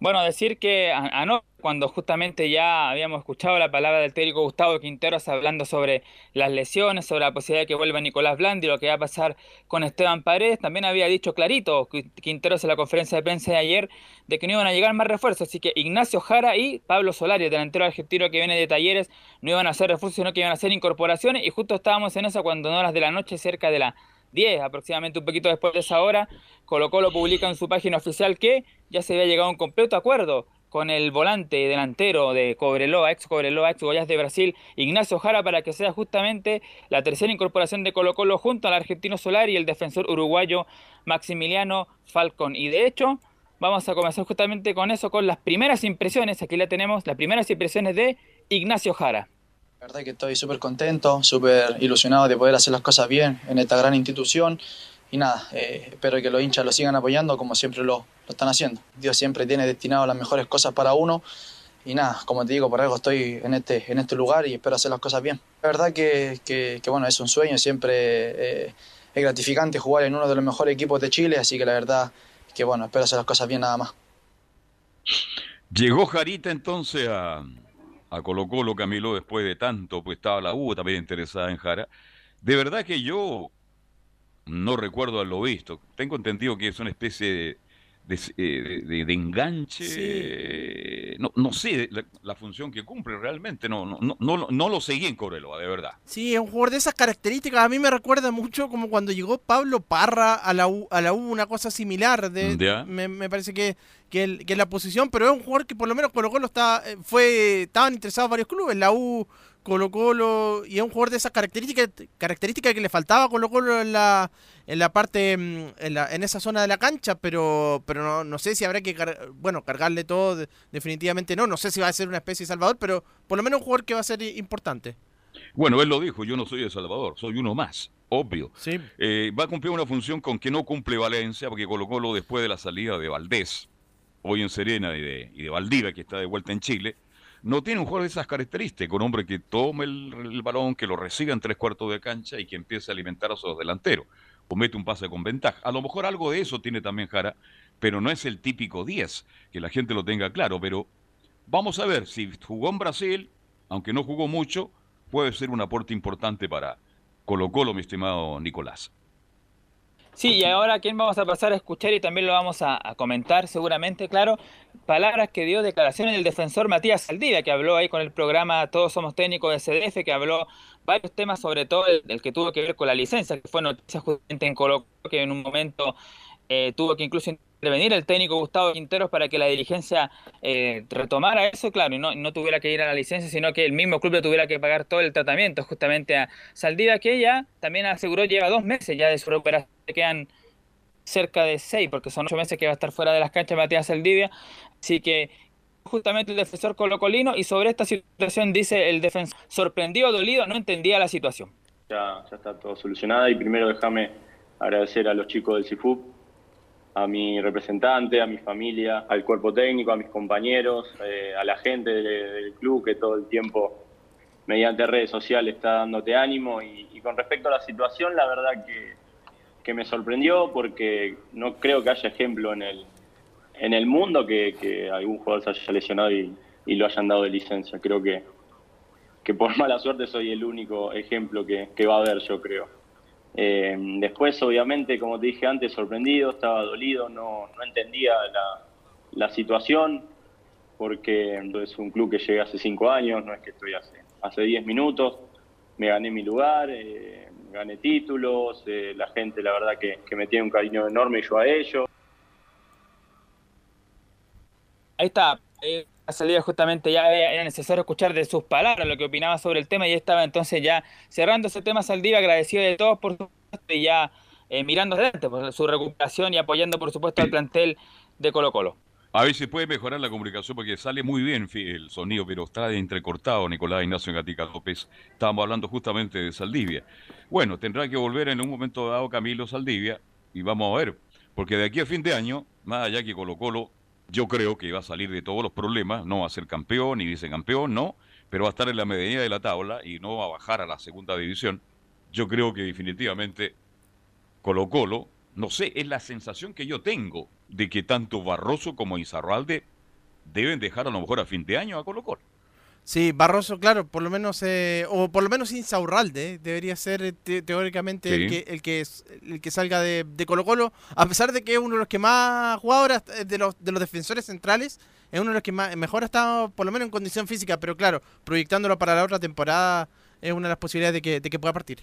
M: Bueno, decir que anoche, cuando justamente ya habíamos escuchado la palabra del técnico Gustavo Quinteros hablando sobre las lesiones, sobre la posibilidad de que vuelva Nicolás Blandi, lo que va a pasar con Esteban Paredes, también había dicho clarito Qui- Quinteros en la conferencia de prensa de ayer de que no iban a llegar más refuerzos, así que Ignacio Jara y Pablo Solari, el delantero argentino que viene de Talleres, no iban a ser refuerzos, sino que iban a ser incorporaciones, y justo estábamos en eso cuando en horas de la noche, cerca de la 10, aproximadamente un poquito después de esa hora, Colo Colo publica en su página oficial que ya se había llegado a un completo acuerdo con el volante delantero de Cobreloa, ex Cobreloa, ex Goiás de Brasil, Ignacio Jara, para que sea justamente la tercera incorporación de Colo Colo junto al argentino Solar y el defensor uruguayo Maximiliano Falcón. Y de hecho, vamos a comenzar justamente con eso, con las primeras impresiones, aquí la tenemos, las primeras impresiones de Ignacio Jara.
N: La verdad que estoy súper contento, súper ilusionado de poder hacer las cosas bien en esta gran institución. Y nada, eh, espero que los hinchas lo sigan apoyando como siempre lo, están haciendo. Dios siempre tiene destinado las mejores cosas para uno. Y nada, como te digo, por algo estoy en este, en este lugar y espero hacer las cosas bien. La verdad que, que, que, bueno, es un sueño, siempre eh, es gratificante jugar en uno de los mejores equipos de Chile, así que la verdad que bueno, espero hacer las cosas bien nada más.
G: Llegó Jarita entonces a, a Colo Camilo después de tanto, pues estaba la U también interesada en Jara. De verdad que yo no recuerdo haberlo visto. Tengo entendido que es una especie de, de, de, de, de enganche. Sí. No, no, sé la, la, función que cumple realmente. No, no, no, no, lo seguí en Cobreloa, de verdad.
B: Sí, es un jugador de esas características. A mí me recuerda mucho como cuando llegó Pablo Parra a la U, a la U una cosa similar. De, me, me, parece que, que, el, que, la posición, pero es un jugador que por lo menos Colo Colo está, fue, estaban interesados varios clubes. La U Colo Colo y es un jugador de esas características características que le faltaba a Colo Colo en la en la parte en, la, en esa zona de la cancha pero pero no, no sé si habrá que car bueno cargarle todo de, definitivamente no no sé si va a ser una especie de Salvador pero por lo menos un jugador que va a ser importante
G: bueno él lo dijo yo no soy de Salvador soy uno más obvio
B: sí.
G: eh, va a cumplir una función con que no cumple Valencia porque Colo Colo después de la salida de Valdés hoy en Serena y de, y de Valdivia que está de vuelta en Chile no tiene un jugador de esas características, un hombre que tome el, el, balón, que lo reciba en tres cuartos de cancha y que empiece a alimentar a sus delanteros, o mete un pase con ventaja. A lo mejor algo de eso tiene también Jara, pero no es el típico 10, que la gente lo tenga claro, pero Vamos a ver si jugó en Brasil, aunque no jugó mucho, puede ser un aporte importante para Colo Colo, mi estimado Nicolás.
M: Sí, y ahora quién vamos a pasar a escuchar y también lo vamos a, comentar seguramente, claro, palabras que dio declaraciones del defensor Matías Saldivia, que habló ahí con el programa Todos Somos Técnicos de CDF, que habló varios temas, sobre todo el, que tuvo que ver con la licencia, que fue noticia justamente en Colo, que en un momento eh, tuvo que incluso intervenir el técnico Gustavo Quinteros para que la dirigencia eh, retomara eso, claro, y no, no, tuviera que ir a la licencia, sino que el mismo club le tuviera que pagar todo el tratamiento justamente a Saldivia, que ella también aseguró lleva dos meses ya de su recuperación, quedan cerca de seis, porque son ocho meses que va a estar fuera de las canchas Matías Saldivia, así que justamente el defensor colocolino, y sobre esta situación dice el defensor, sorprendido, dolido, no entendía la situación.
O: Ya, ya está todo solucionado y primero déjame agradecer a los chicos del CIFUP a mi representante, a mi familia, al cuerpo técnico, a mis compañeros, eh, a la gente del, club que todo el tiempo mediante redes sociales está dándote ánimo. Y, y con respecto a la situación, la verdad que, que, me sorprendió porque no creo que haya ejemplo en el, en el mundo que, que algún jugador se haya lesionado y, y, lo hayan dado de licencia. Creo que, que por mala suerte soy el único ejemplo que, que va a haber, yo creo. Eh, después, obviamente, como te dije antes, sorprendido, estaba dolido, no, no entendía la, la, situación, porque es un club que llegué hace cinco años, no es que estoy hace, hace diez minutos, me gané mi lugar, eh, gané títulos, eh, la gente la verdad que, que, me tiene un cariño enorme y yo a ellos.
M: Ahí está. La justamente ya era necesario escuchar de sus palabras lo que opinaba sobre el tema y estaba entonces ya cerrando ese tema Saldivia, agradecido de todos por y ya eh, mirando adelante por su recuperación y apoyando por supuesto al plantel de Colo Colo.
G: A ver si puede mejorar la comunicación porque sale muy bien el sonido, pero está entrecortado Nicolás Ignacio Gatica López. Estábamos hablando justamente de Saldivia. Bueno, tendrá que volver en un momento dado Camilo Saldivia y vamos a ver, porque de aquí a fin de año, más allá que Colo Colo yo creo que va a salir de todos los problemas, no va a ser campeón ni vicecampeón, no, pero va a estar en la medianía de la tabla y no va a bajar a la segunda división. Yo creo que definitivamente Colo Colo, no sé, es la sensación que yo tengo de que tanto Barroso como Izarralde deben dejar a lo mejor a fin de año a Colo Colo.
B: Sí, Barroso, claro, por lo menos, eh, o por lo menos Insaurralde, eh, debería ser eh, te teóricamente sí. el, que, el, que, el que salga de, de, Colo Colo, a pesar de que es uno de los que más ha jugado ahora de los, de los defensores centrales, es uno de los que más, mejor ha estado, por lo menos en condición física, pero claro, proyectándolo para la otra temporada es una de las posibilidades de que, de que pueda partir.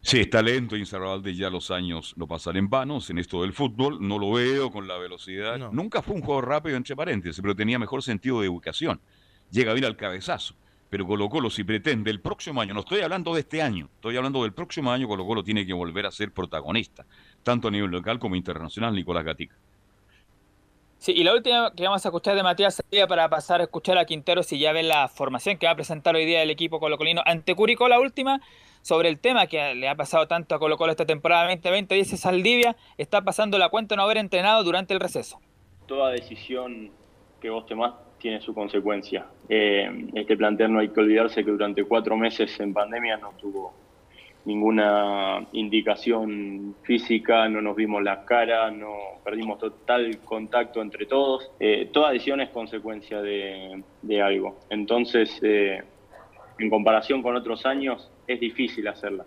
G: Sí, está lento Insaurralde, ya los años lo pasan en vanos en esto del fútbol, no lo veo con la velocidad, no. nunca fue un juego rápido entre paréntesis, pero tenía mejor sentido de ubicación llega bien al cabezazo. Pero Colo Colo si pretende el próximo año, no estoy hablando de este año, estoy hablando del próximo año, Colo Colo tiene que volver a ser protagonista, tanto a nivel local como internacional, Nicolás Gatica.
M: Sí, y la última que vamos a escuchar de Matías sería para pasar a escuchar a Quintero si ya ven la formación que va a presentar hoy día el equipo colocolino ante Curicó, la última, sobre el tema que le ha pasado tanto a Colo Colo esta temporada 2020, dice Saldivia, está pasando la cuenta no haber entrenado durante el receso.
O: Toda decisión que vos tomás tiene su consecuencia. Eh, este plantel no hay que olvidarse que durante cuatro meses en pandemia no tuvo ninguna indicación física, no nos vimos la cara, no perdimos total contacto entre todos. Eh, toda decisión es consecuencia de, algo. Entonces, eh, en comparación con otros años, es difícil hacerla.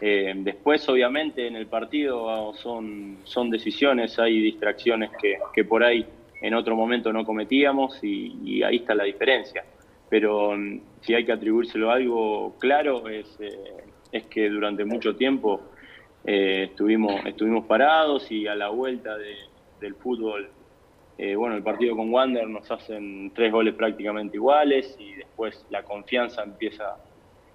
O: Después, obviamente, en el partido son, son decisiones, hay distracciones que por ahí en otro momento no cometíamos y, y, ahí está la diferencia. Pero mm, si hay que atribuírselo a algo claro es, eh, es que durante mucho tiempo eh, estuvimos, estuvimos parados y a la vuelta de, del fútbol, eh, bueno, el partido con Wander nos hacen tres goles prácticamente iguales y después la confianza empieza,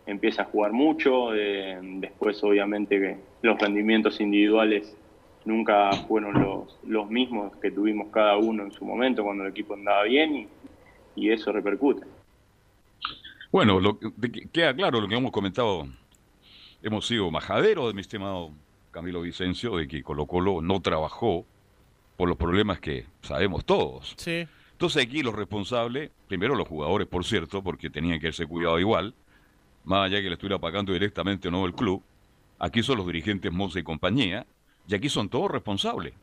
O: empieza a jugar mucho, eh, después obviamente los rendimientos individuales nunca fueron los, los mismos que tuvimos cada uno en su momento cuando el equipo andaba bien y, y eso repercute.
G: Bueno, lo, queda claro lo que hemos comentado. Hemos sido majaderos de mi estimado Camilo Vicencio de que Colo Colo no trabajó por los problemas que sabemos todos.
B: Sí.
G: Entonces aquí los responsables, primero los jugadores, por cierto, porque tenían que haberse cuidado igual, más allá que le estuviera pagando directamente o no el club, aquí son los dirigentes Moza y compañía, y aquí son todos responsables.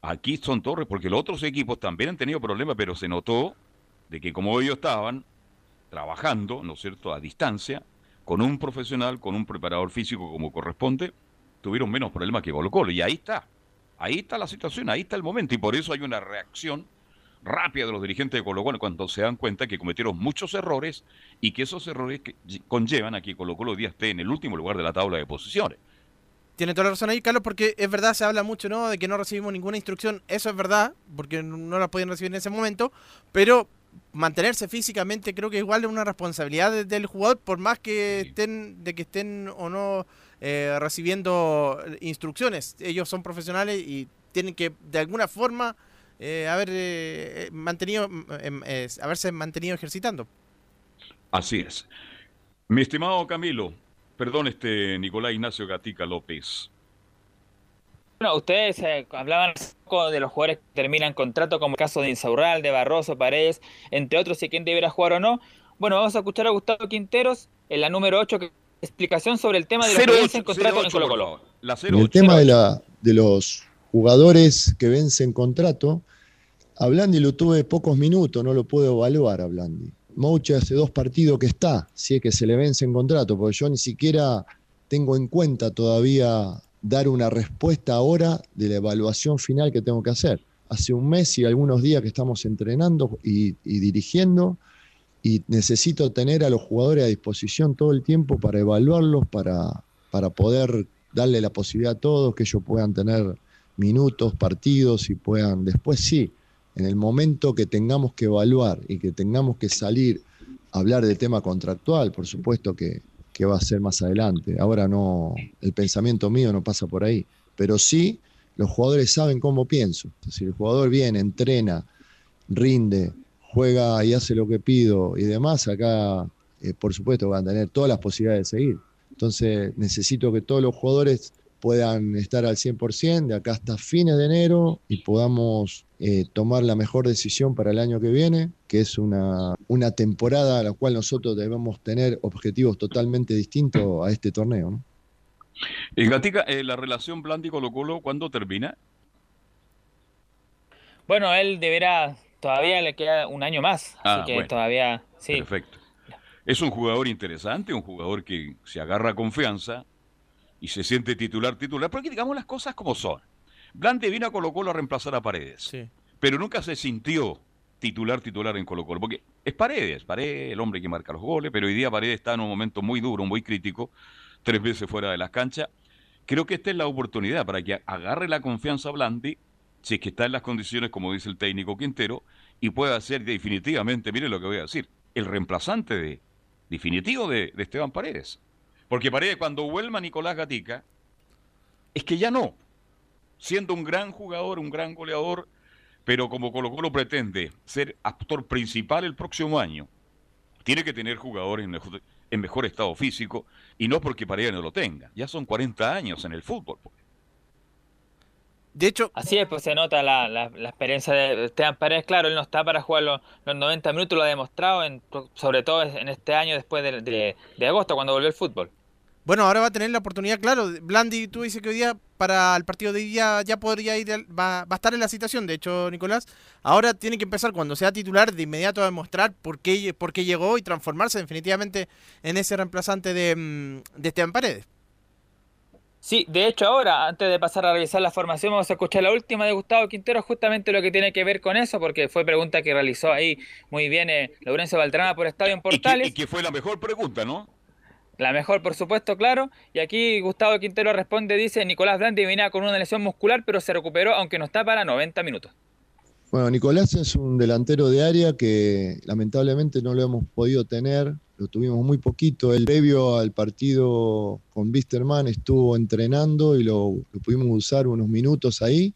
G: Aquí son todos, porque los otros equipos también han tenido problemas, pero se notó de que como ellos estaban trabajando, ¿no es cierto?, a distancia, con un profesional, con un preparador físico como corresponde, tuvieron menos problemas que Colo Colo. Y ahí está, ahí está la situación, ahí está el momento. Y por eso hay una reacción rápida de los dirigentes de Colo Colo cuando se dan cuenta que cometieron muchos errores y que esos errores conllevan a que Colo Colo día esté en el último lugar de la tabla de posiciones.
B: Tiene toda la razón ahí, Carlos, porque es verdad, se habla mucho, ¿no? De que no recibimos ninguna instrucción. Eso es verdad, porque no la podían recibir en ese momento. Pero mantenerse físicamente creo que igual es una responsabilidad del jugador, por más que estén, de que estén o no eh, recibiendo instrucciones. Ellos son profesionales y tienen que, de alguna forma, eh, haber eh, mantenido, em, haberse mantenido ejercitando.
G: Así es. Mi estimado Camilo, Perdón, este Nicolás Ignacio Gatica López.
M: Bueno, ustedes eh, hablaban de los jugadores que terminan contrato, como el caso de Insaurral, de Barroso, Paredes, entre otros, y quién debiera jugar o no. Bueno, vamos a escuchar a Gustavo Quinteros en la número 8, que explicación sobre el tema de los que vencen contrato en Colo Colo.
P: el tema de, la, de los jugadores que vencen contrato, a Blandi lo tuve pocos minutos, no lo puedo evaluar a Blandi. Mouche hace dos partidos que está, si es que se le vence en contrato, porque yo ni siquiera tengo en cuenta todavía dar una respuesta ahora de la evaluación final que tengo que hacer. Hace un mes y algunos días que estamos entrenando y, dirigiendo y necesito tener a los jugadores a disposición todo el tiempo para evaluarlos, para, para poder darle la posibilidad a todos que ellos puedan tener minutos, partidos y puedan después sí en el momento que tengamos que evaluar y que tengamos que salir a hablar del tema contractual, por supuesto que, va a ser más adelante. Ahora no, el pensamiento mío no pasa por ahí, pero sí los jugadores saben cómo pienso. Si el jugador viene, entrena, rinde, juega y hace lo que pido y demás, acá eh, por supuesto van a tener todas las posibilidades de seguir. Entonces necesito que todos los jugadores puedan estar al 100% de acá hasta fines de enero y podamos eh, tomar la mejor decisión para el año que viene, que es una, una temporada a la cual nosotros debemos tener objetivos totalmente distintos a este torneo. ¿no?
G: Y Gatica, eh, la relación Blandi Colo Colo, ¿cuándo termina?
M: Bueno, él deberá, todavía le queda un año más, así ah, que todavía, sí.
G: Perfecto. Es un jugador interesante, un jugador que se agarra confianza, y se siente titular, titular, porque digamos las cosas como son. Blante vino a Colo Colo a reemplazar a Paredes, pero nunca se sintió titular, titular en Colo Colo, porque es Paredes, Paredes, el hombre que marca los goles, pero hoy día Paredes está en un momento muy duro, muy crítico, tres veces fuera de las canchas. Creo que esta es la oportunidad para que agarre la confianza a Blandi, si es que está en las condiciones, como dice el técnico Quintero, y pueda ser definitivamente, mire lo que voy a decir, el reemplazante de, definitivo de Esteban Paredes. Porque parece cuando vuelva Nicolás Gatica, es que ya no. Siendo un gran jugador, un gran goleador, pero como Colo Colo pretende ser actor principal el próximo año, tiene que tener jugadores en mejor, estado físico y no porque Paredes no lo tenga. Ya son 40 años en el fútbol. Pues.
M: De hecho, así es, pues se nota la, la, experiencia de Esteban Paredes. Claro, él no está para jugar los, 90 minutos, lo ha demostrado, en, sobre todo en este año después de, de agosto, cuando volvió el fútbol.
B: Bueno, ahora va a tener la oportunidad, claro. Blandi, tú dices que hoy día para el partido de hoy día ya podría ir, va, va, a estar en la situación, de hecho, Nicolás. Ahora tiene que empezar cuando sea titular de inmediato a demostrar por qué, por qué llegó y transformarse definitivamente en ese reemplazante de, mm, de Esteban Paredes.
M: Sí, de hecho ahora, antes de pasar a revisar la formación, vamos a escuchar la última de Gustavo Quintero, justamente lo que tiene que ver con eso, porque fue pregunta que realizó ahí muy bien eh, Laurencio Baltrana por Estadio en Portales.
G: y que fue la mejor pregunta, ¿no?
M: La mejor, por supuesto, claro. Y aquí Gustavo Quintero responde, dice, Nicolás Blandi venía con una lesión muscular, pero se recuperó, aunque no está para 90 minutos.
P: Bueno, Nicolás es un delantero de área que lamentablemente no lo hemos podido tener, lo tuvimos muy poquito. El previo al partido con Bisterman estuvo entrenando y lo pudimos usar unos minutos ahí,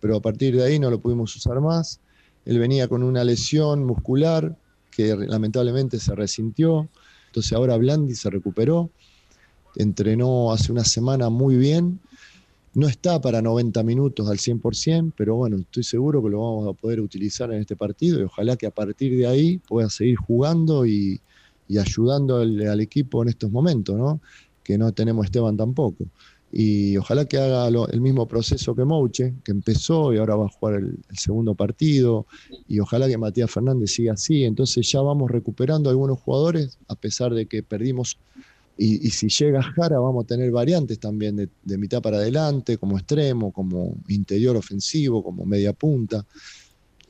P: pero a partir de ahí no lo pudimos usar más. Él venía con una lesión muscular que lamentablemente se resintió. Entonces ahora Blandi se recuperó, entrenó hace una semana muy bien. No está para 90 minutos al 100%, pero bueno, estoy seguro que lo vamos a poder utilizar en este partido y ojalá que a partir de ahí pueda seguir jugando y, ayudando al, equipo en estos momentos, ¿no? que no tenemos Esteban tampoco. Y ojalá que haga lo- el mismo proceso que Mouche, que empezó y ahora va a jugar el, segundo partido, y ojalá que Matías Fernández siga así, entonces ya vamos recuperando algunos jugadores, a pesar de que perdimos, y, y si llega Jara vamos a tener variantes también de, de mitad para adelante, como extremo, como interior ofensivo, como media punta.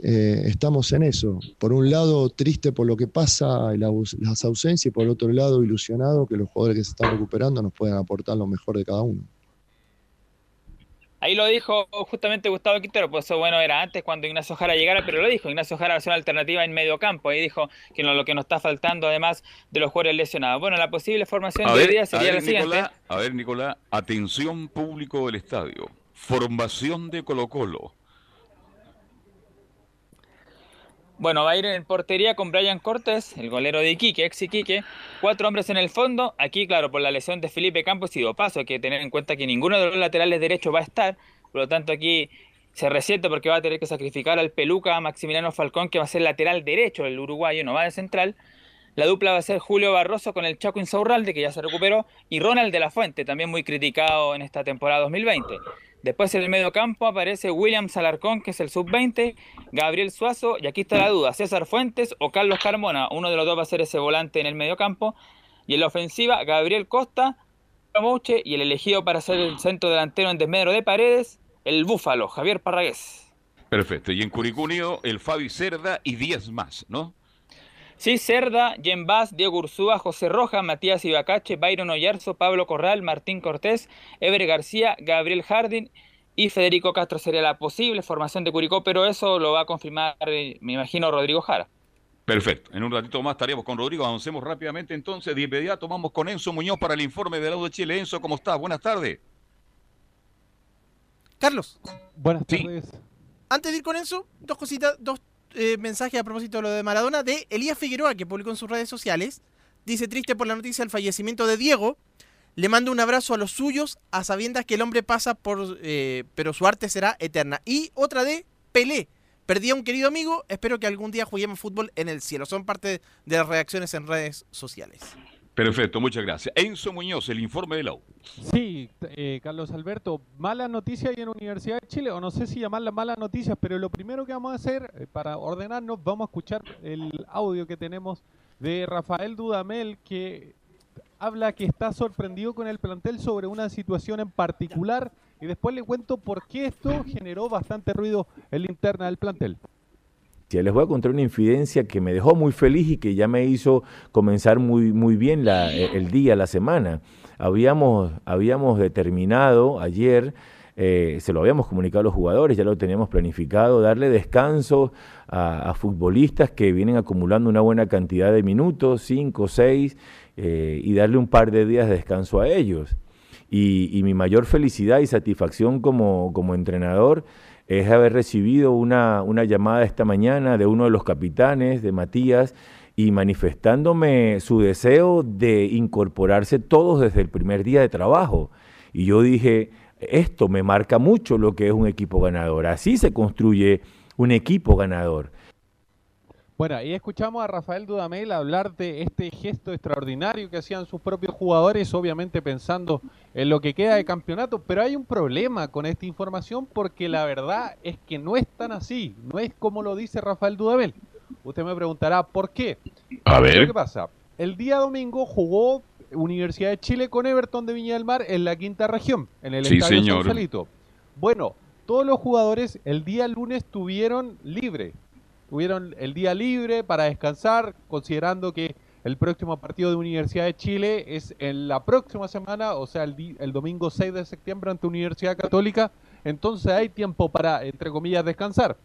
P: Eh, estamos en eso. Por un lado, triste por lo que pasa, y las ausencias, y por el otro lado, ilusionado que los jugadores que se están recuperando nos puedan aportar lo mejor de cada uno.
M: Ahí lo dijo justamente Gustavo Quintero, pues eso bueno era antes cuando Ignacio Jara llegara, pero lo dijo, Ignacio Jara va a ser una alternativa en medio campo, ahí dijo que no- lo que nos está faltando además de los jugadores lesionados. Bueno, la posible formación
G: A
M: de
G: ver,
M: día sería
G: ver,
M: la siguiente.
G: A ver, Nicolás, atención público del estadio. Formación de Colo Colo.
M: Bueno, va a ir en portería con Brian Cortés, el golero de Iquique, ex Iquique. Cuatro hombres en el fondo. Aquí, claro, por la lesión de Felipe Campos y Dopaso, hay que tener en cuenta que ninguno de los laterales derechos va a estar. Por lo tanto, aquí se resiente porque va a tener que sacrificar al peluca Maximiliano Falcón, que va a ser lateral derecho, el uruguayo, no va de central. La dupla va a ser Julio Barroso con el Chaco Insaurralde, que ya se recuperó, y Ronald de la Fuente, también muy criticado en esta temporada 2020. Después en el medio campo aparece William Salarcón, que es el sub-20, Gabriel Suazo, y aquí está la duda, César Fuentes o Carlos Carmona. Uno de los dos va a ser ese volante en el medio campo. Y en la ofensiva, Gabriel Costa, Mouche y el elegido para ser el centro delantero en desmedro de paredes, el Búfalo, Javier Parragués.
G: Perfecto. Y en Curicó Unido, el Fabi Cerda y 10 más, ¿no?
M: Sí, Cerda, Jen Bass, Diego Ursúa, José Roja, Matías Ibacache, Byron Oyarzo, Pablo Corral, Martín Cortés, Ever García, Gabriel Jardín y Federico Castro sería la posible formación de Curicó, pero eso lo va a confirmar, eh, me imagino, Rodrigo Jara.
G: Perfecto. En un ratito más estaríamos con Rodrigo. Avancemos rápidamente entonces. De inmediato vamos con Enzo Muñoz para el informe del lado de Chile. Enzo, ¿cómo estás? Buenas tardes.
B: Carlos.
Q: Buenas tardes.
B: Antes de ir con eso, dos cositas, dos eh, mensajes a propósito de lo de Maradona de Elías Figueroa, que publicó en sus redes sociales. Dice, triste por la noticia del fallecimiento de Diego. Le mando un abrazo a los suyos, a sabiendas que el hombre pasa por... eh, pero su arte será eterna. Y otra de Pelé. Perdí a un querido amigo, espero que algún día juguemos fútbol en el cielo. Son parte de las reacciones en redes sociales.
G: Perfecto, muchas gracias. Enzo Muñoz, el informe de la U.
Q: Sí, eh, Carlos Alberto, mala noticia ahí en Universidad de Chile, o no sé si llamarla mala noticia, pero lo primero que vamos a hacer eh, para ordenarnos, vamos a escuchar el audio que tenemos de Rafael Dudamel, que habla que está sorprendido con el plantel sobre una situación en particular, y después le cuento por qué esto generó bastante ruido en la interna del plantel.
R: Sí, Les voy a contar una infidencia que me dejó muy feliz y que ya me hizo comenzar muy, muy bien eh, el día, la semana. Habíamos, habíamos determinado ayer, eh, se lo habíamos comunicado a los jugadores, ya lo teníamos planificado, darle descanso a, futbolistas que vienen acumulando una buena cantidad de minutos, cinco, seis, eh, y darle un par de días de descanso a ellos. Y, y mi mayor felicidad y satisfacción como, como entrenador es haber recibido una, una llamada esta mañana de uno de los capitanes, de Matías, y manifestándome su deseo de incorporarse todos desde el primer día de trabajo. Y yo dije, esto me marca mucho lo que es un equipo ganador. Así se construye un equipo ganador.
Q: Bueno, ahí escuchamos a Rafael Dudamel hablar de este gesto extraordinario que hacían sus propios jugadores, obviamente pensando en lo que queda de campeonato, pero hay un problema con esta información porque la verdad es que no es tan así, no es como lo dice Rafael Dudamel. Usted me preguntará, ¿por qué?
G: A ver.
Q: ¿Qué pasa? El día domingo jugó Universidad de Chile con Everton de Viña del Mar en la quinta región, en el
G: Sí,
Q: estadio
G: señor.
Q: Bueno, todos los jugadores el día lunes tuvieron libre, tuvieron el día libre para descansar, considerando que el próximo partido de Universidad de Chile es en la próxima semana, o sea, el, domingo 6 de septiembre ante Universidad Católica, entonces hay tiempo para, entre comillas, descansar.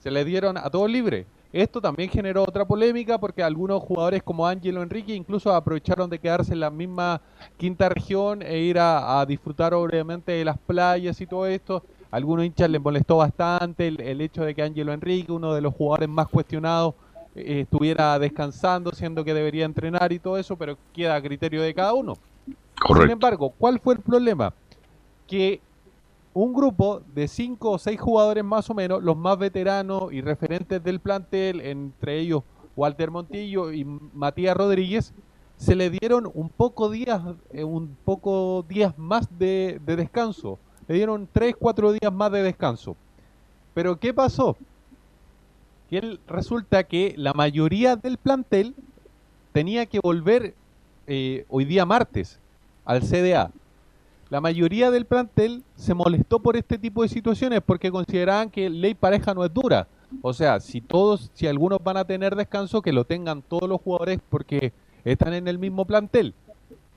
Q: Se le dieron a todos libre. Esto también generó otra polémica porque algunos jugadores como Ángelo Enrique incluso aprovecharon de quedarse en la misma quinta región e ir a disfrutar obviamente de las playas y todo esto. A algunos hinchas les molestó bastante el, el hecho de que Ángelo Enrique, uno de los jugadores más cuestionados, eh, estuviera descansando, siendo que debería entrenar y todo eso, pero queda a criterio de cada uno.
G: Correcto.
Q: Sin embargo, ¿cuál fue el problema? Que un grupo de cinco o seis jugadores más o menos, los más veteranos y referentes del plantel, entre ellos Walter Montillo y Matías Rodríguez, se le dieron un poco días, eh, un poco días más de, de descanso. Le dieron 3, 4 días más de descanso. Pero ¿qué pasó? Que resulta que la mayoría del plantel tenía que volver eh, hoy día martes al CDA. La mayoría del plantel se molestó por este tipo de situaciones porque consideraban que ley pareja no es dura. O sea, si todos, si algunos van a tener descanso, que lo tengan todos los jugadores porque están en el mismo plantel.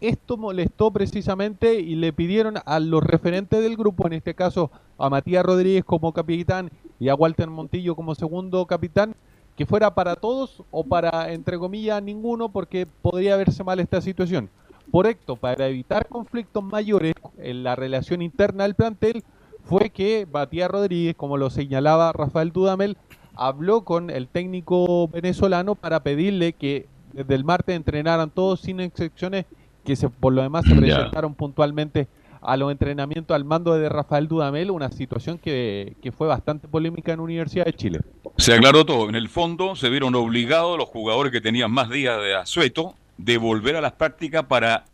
Q: Esto molestó precisamente y le pidieron a los referentes del grupo, en este caso a Matías Rodríguez como capitán y a Walter Montillo como segundo capitán, que fuera para todos o para, entre comillas, ninguno, porque podría verse mal esta situación. Por esto, para evitar conflictos mayores en la relación interna del plantel, fue que Matías Rodríguez, como lo señalaba Rafael Dudamel, habló con el técnico venezolano para pedirle que desde el martes entrenaran todos sin excepciones, que se, por lo demás se presentaron puntualmente a los entrenamientos al mando de Rafael Dudamel, una situación que, que fue bastante polémica en Universidad de Chile.
G: Se aclaró todo. En el fondo se vieron obligados los jugadores que tenían más días de asueto de volver a las prácticas para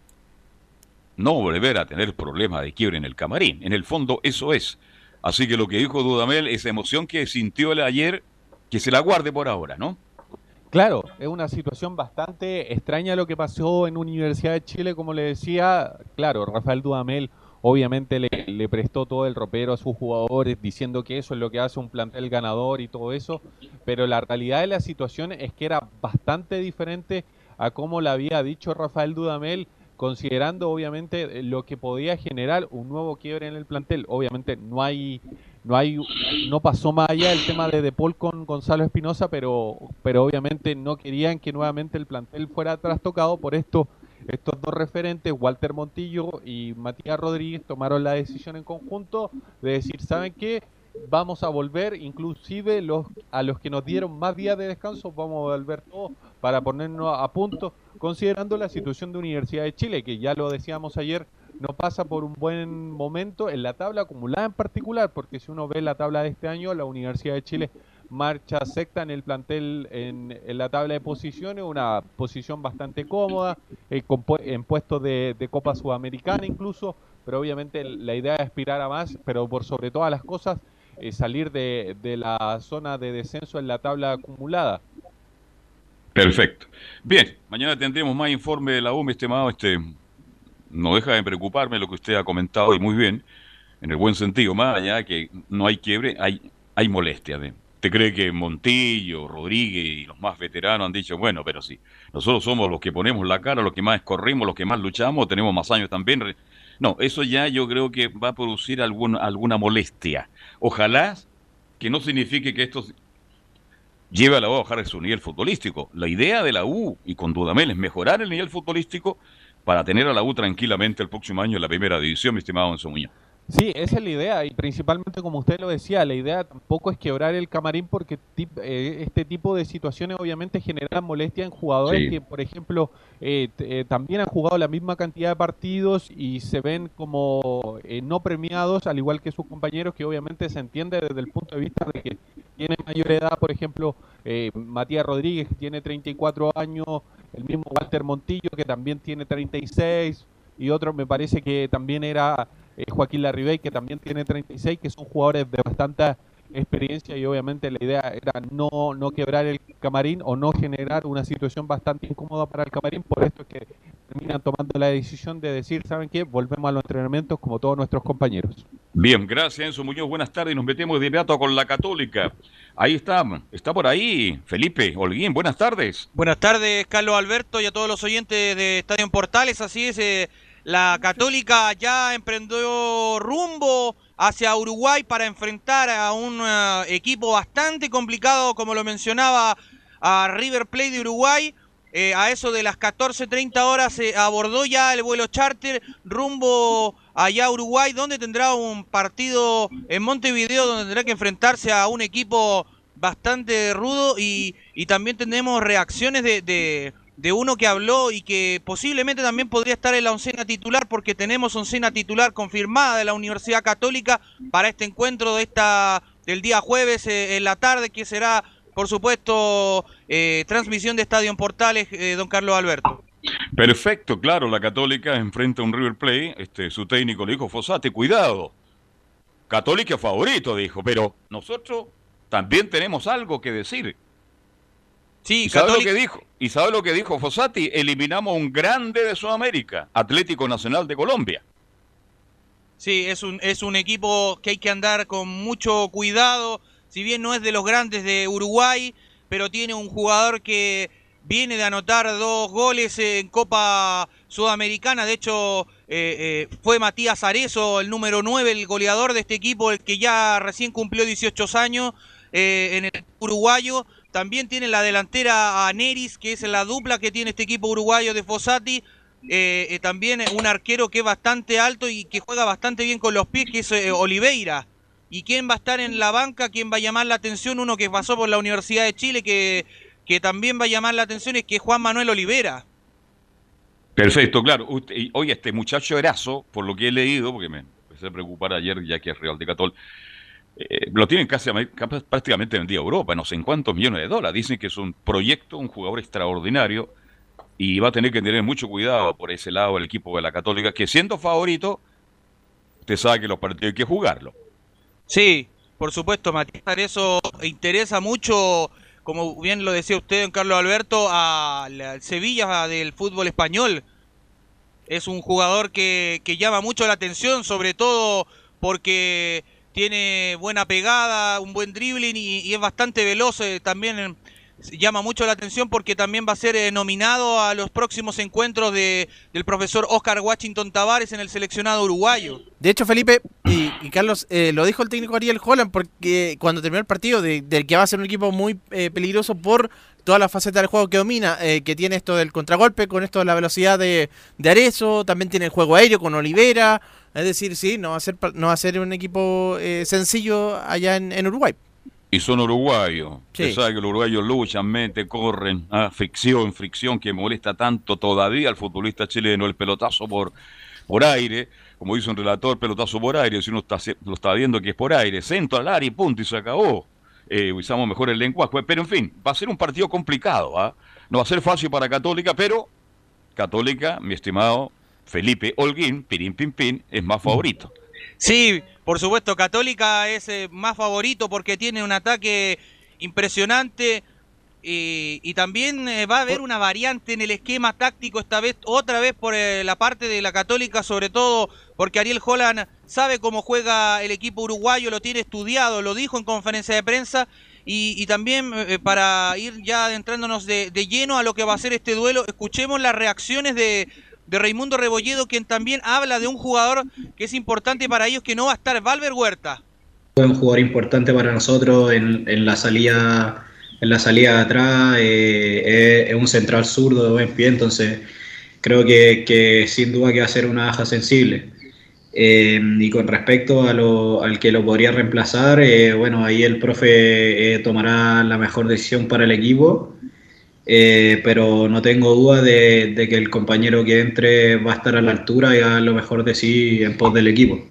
G: no volver a tener problemas de quiebre en el camarín. En el fondo eso es. Así que lo que dijo Dudamel, esa emoción que sintió él ayer, que se la guarde por ahora, ¿no?
Q: Claro, es una situación bastante extraña lo que pasó en Universidad de Chile, como le decía, claro, Rafael Dudamel obviamente le, prestó todo el ropero a sus jugadores diciendo que eso es lo que hace un plantel ganador y todo eso, pero la realidad de la situación es que era bastante diferente a como le había dicho Rafael Dudamel, considerando obviamente lo que podía generar un nuevo quiebre en el plantel. Obviamente no hay no hay no pasó más allá el tema de De Paul con Gonzalo Espinosa, pero pero obviamente no querían que nuevamente el plantel fuera trastocado por esto estos dos referentes, Walter Montillo y Matías Rodríguez, tomaron la decisión en conjunto de decir, ¿saben qué? Vamos a volver, inclusive los a los que nos dieron más días de descanso, vamos a volver todos para ponernos a punto, considerando la situación de Universidad de Chile, que ya lo decíamos ayer, no pasa por un buen momento en la tabla acumulada en particular, porque si uno ve la tabla de este año, la Universidad de Chile marcha secta en el plantel en, la tabla de posiciones, una posición bastante cómoda, eh, en puestos de, de Copa Sudamericana incluso, pero obviamente la idea es aspirar a más, pero por sobre todas las cosas, eh, salir de, de la zona de descenso en la tabla acumulada.
G: Perfecto. Bien, mañana tendremos más informe de la U, mi estimado. Este, no deja de preocuparme lo que usted ha comentado y muy bien, en el buen sentido. Más allá de que no hay quiebre, hay, hay molestia. ¿ve? ¿Te cree que Montillo, Rodríguez y los más veteranos han dicho, bueno, pero sí, nosotros somos los que ponemos la cara, los que más corrimos, los que más luchamos, tenemos más años también? No, eso ya yo creo que va a producir algún, alguna molestia. Ojalá que no signifique que esto lleve a la U a bajar su nivel futbolístico. La idea de la U y con Dudamel es mejorar el nivel futbolístico para tener a la U tranquilamente el próximo año en la primera división, mi estimado Enzo Muñoz.
Q: Sí, esa es la idea y principalmente como usted lo decía, la idea tampoco es quebrar el camarín porque eh, este tipo de situaciones obviamente generan molestia en jugadores
G: Sí.
Q: que, por ejemplo, eh, eh, también han jugado la misma cantidad de partidos y se ven como eh, no premiados, al igual que sus compañeros, que obviamente se entiende desde el punto de vista de que tienen mayor edad, por ejemplo, eh, Matías Rodríguez, que tiene 34 años, el mismo Walter Montillo, que también tiene 36, y otro me parece que también era eh, Joaquín Larribey, que también tiene 36, que son jugadores de bastante experiencia y obviamente la idea era no, no quebrar el camarín o no generar una situación bastante incómoda para el camarín, por esto es que terminan tomando la decisión de decir, ¿saben qué? Volvemos a los entrenamientos como todos nuestros compañeros.
G: Bien, gracias Enzo Muñoz, buenas tardes. Nos metemos de inmediato con la Católica. Ahí está, está por ahí Felipe Holguín, buenas tardes.
S: Buenas tardes, Carlos Alberto, y a todos los oyentes de Estadio en Portales. Así es, eh, la Católica ya emprendió rumbo hacia Uruguay para enfrentar a un eh, equipo bastante complicado, como lo mencionaba a River Plate de Uruguay. Eh, a eso de las 14.30 horas se abordó ya el vuelo charter rumbo allá a Uruguay, donde tendrá un partido en Montevideo, donde tendrá que enfrentarse a un equipo bastante rudo y, también tenemos reacciones de, de uno que habló y que posiblemente también podría estar en la oncena titular porque tenemos oncena titular confirmada de la Universidad Católica para este encuentro de esta del día jueves eh, en la tarde que será por supuesto eh, transmisión de Estadio en Portales, eh, don Carlos Alberto.
G: Perfecto, claro, la Católica enfrenta a un River Plate, este, su técnico le dijo, Fosati, cuidado. Católica favorito, dijo, pero nosotros también tenemos algo que decir.
S: Sí,
G: ¿Y sabe lo que dijo? ¿Y sabe lo que dijo Fossati? Eliminamos un grande de Sudamérica, Atlético Nacional de Colombia.
S: Sí, es un, es un equipo que hay que andar con mucho cuidado. Si bien no es de los grandes de Uruguay, pero tiene un jugador que viene de anotar dos goles en Copa Sudamericana. De hecho, eh, eh, fue Matías Arezo, el número 9, el goleador de este equipo, el que ya recién cumplió 18 años eh, en el uruguayo. También tiene la delantera a Neris, que es la dupla que tiene este equipo uruguayo de Fossati. Eh, eh, también un arquero que es bastante alto y que juega bastante bien con los pies, que es eh, Oliveira. ¿Y quién va a estar en la banca? ¿Quién va a llamar la atención? Uno que pasó por la Universidad de Chile, que, que también va a llamar la atención, es que es Juan Manuel Olivera.
G: Perfecto, claro. Oye, este muchacho Erazo, por lo que he leído, porque me empecé a preocupar ayer, ya que es Real de Catol, eh, lo tienen casi prácticamente vendido a Europa, no sé en cuántos millones de dólares. Dicen que es un proyecto, un jugador extraordinario, y va a tener que tener mucho cuidado por ese lado el equipo de la Católica, que siendo favorito, usted sabe que los partidos hay que jugarlo.
S: Sí, por supuesto, Matías Arezo interesa mucho, como bien lo decía usted, don Carlos Alberto, al al Sevilla del fútbol español. Es un jugador que, que llama mucho la atención, sobre todo porque tiene buena pegada, un buen dribbling y, es bastante veloz. eh, también eh, llama mucho la atención porque también va a ser eh, nominado a los próximos encuentros de, del profesor Oscar Washington Tavares en el seleccionado uruguayo.
B: De hecho, Felipe y, Carlos, eh, lo dijo el técnico Ariel Holland porque cuando terminó el partido, de- del que va a ser un equipo muy peligroso por todas las facetas del juego que domina, eh, que tiene esto del contragolpe, con esto de la velocidad de, de Arezo, también tiene el juego aéreo con Olivera, es decir, sí, no va a ser, no va a ser un equipo eh, sencillo allá en, en Uruguay.
G: Y son uruguayos.
B: Sí.
G: Sabe que los uruguayos luchan, meten, corren, ah, fricción, fricción que molesta tanto todavía al futbolista chileno, el pelotazo por, por aire, como dice un relator, pelotazo por aire, si uno está, se- lo está viendo que es por aire, centro al área y punto, y se acabó. Eh, usamos mejor el lenguaje, pero en fin, va a ser un partido complicado, ¿ah? No va a ser fácil para Católica, pero Católica, mi estimado Felipe Holguín, pirín pin pin, es más favorito.
S: Sí, por supuesto, Católica es eh, más favorito porque tiene un ataque impresionante y, y también eh, va a haber una variante en el esquema táctico esta vez, otra vez por eh, la parte de la Católica, sobre todo porque Ariel Holland sabe cómo juega el equipo uruguayo, lo tiene estudiado, lo dijo en conferencia de prensa y, y también eh, para ir ya adentrándonos de, de lleno a lo que va a ser este duelo, escuchemos las reacciones de, de Raimundo Rebolledo, quien también habla de un jugador que es importante para ellos, que no va a estar, Valver Huerta.
T: Fue un jugador importante para nosotros en, en la salida en la salida de atrás, eh, es, un central zurdo de buen pie, entonces creo que, que sin duda que va a ser una baja sensible. Eh, y con respecto a lo, al que lo podría reemplazar, eh, bueno, ahí el profe tomará la mejor decisión para el equipo, pero no tengo duda de, de que el compañero que entre va a estar a la altura y a lo mejor de sí en pos del equipo.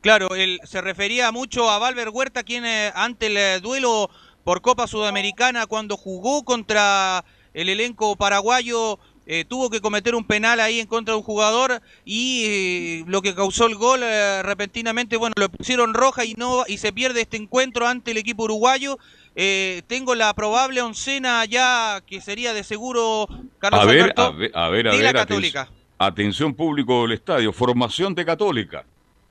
S: Claro, él se refería mucho a Valver Huerta, quien eh, ante el eh, duelo por Copa Sudamericana, cuando jugó contra el elenco paraguayo, eh, tuvo que cometer un penal ahí en contra de un jugador y lo que causó el gol eh, repentinamente, bueno, lo pusieron roja y no y se pierde este encuentro ante el equipo uruguayo. Eh, tengo la probable oncena ya que sería de seguro Carlos
G: A ver,
S: Alberto,
G: a ver, a ver, a
S: de
G: ver,
S: la
G: aten-
S: Católica.
G: atención público del estadio, formación de Católica.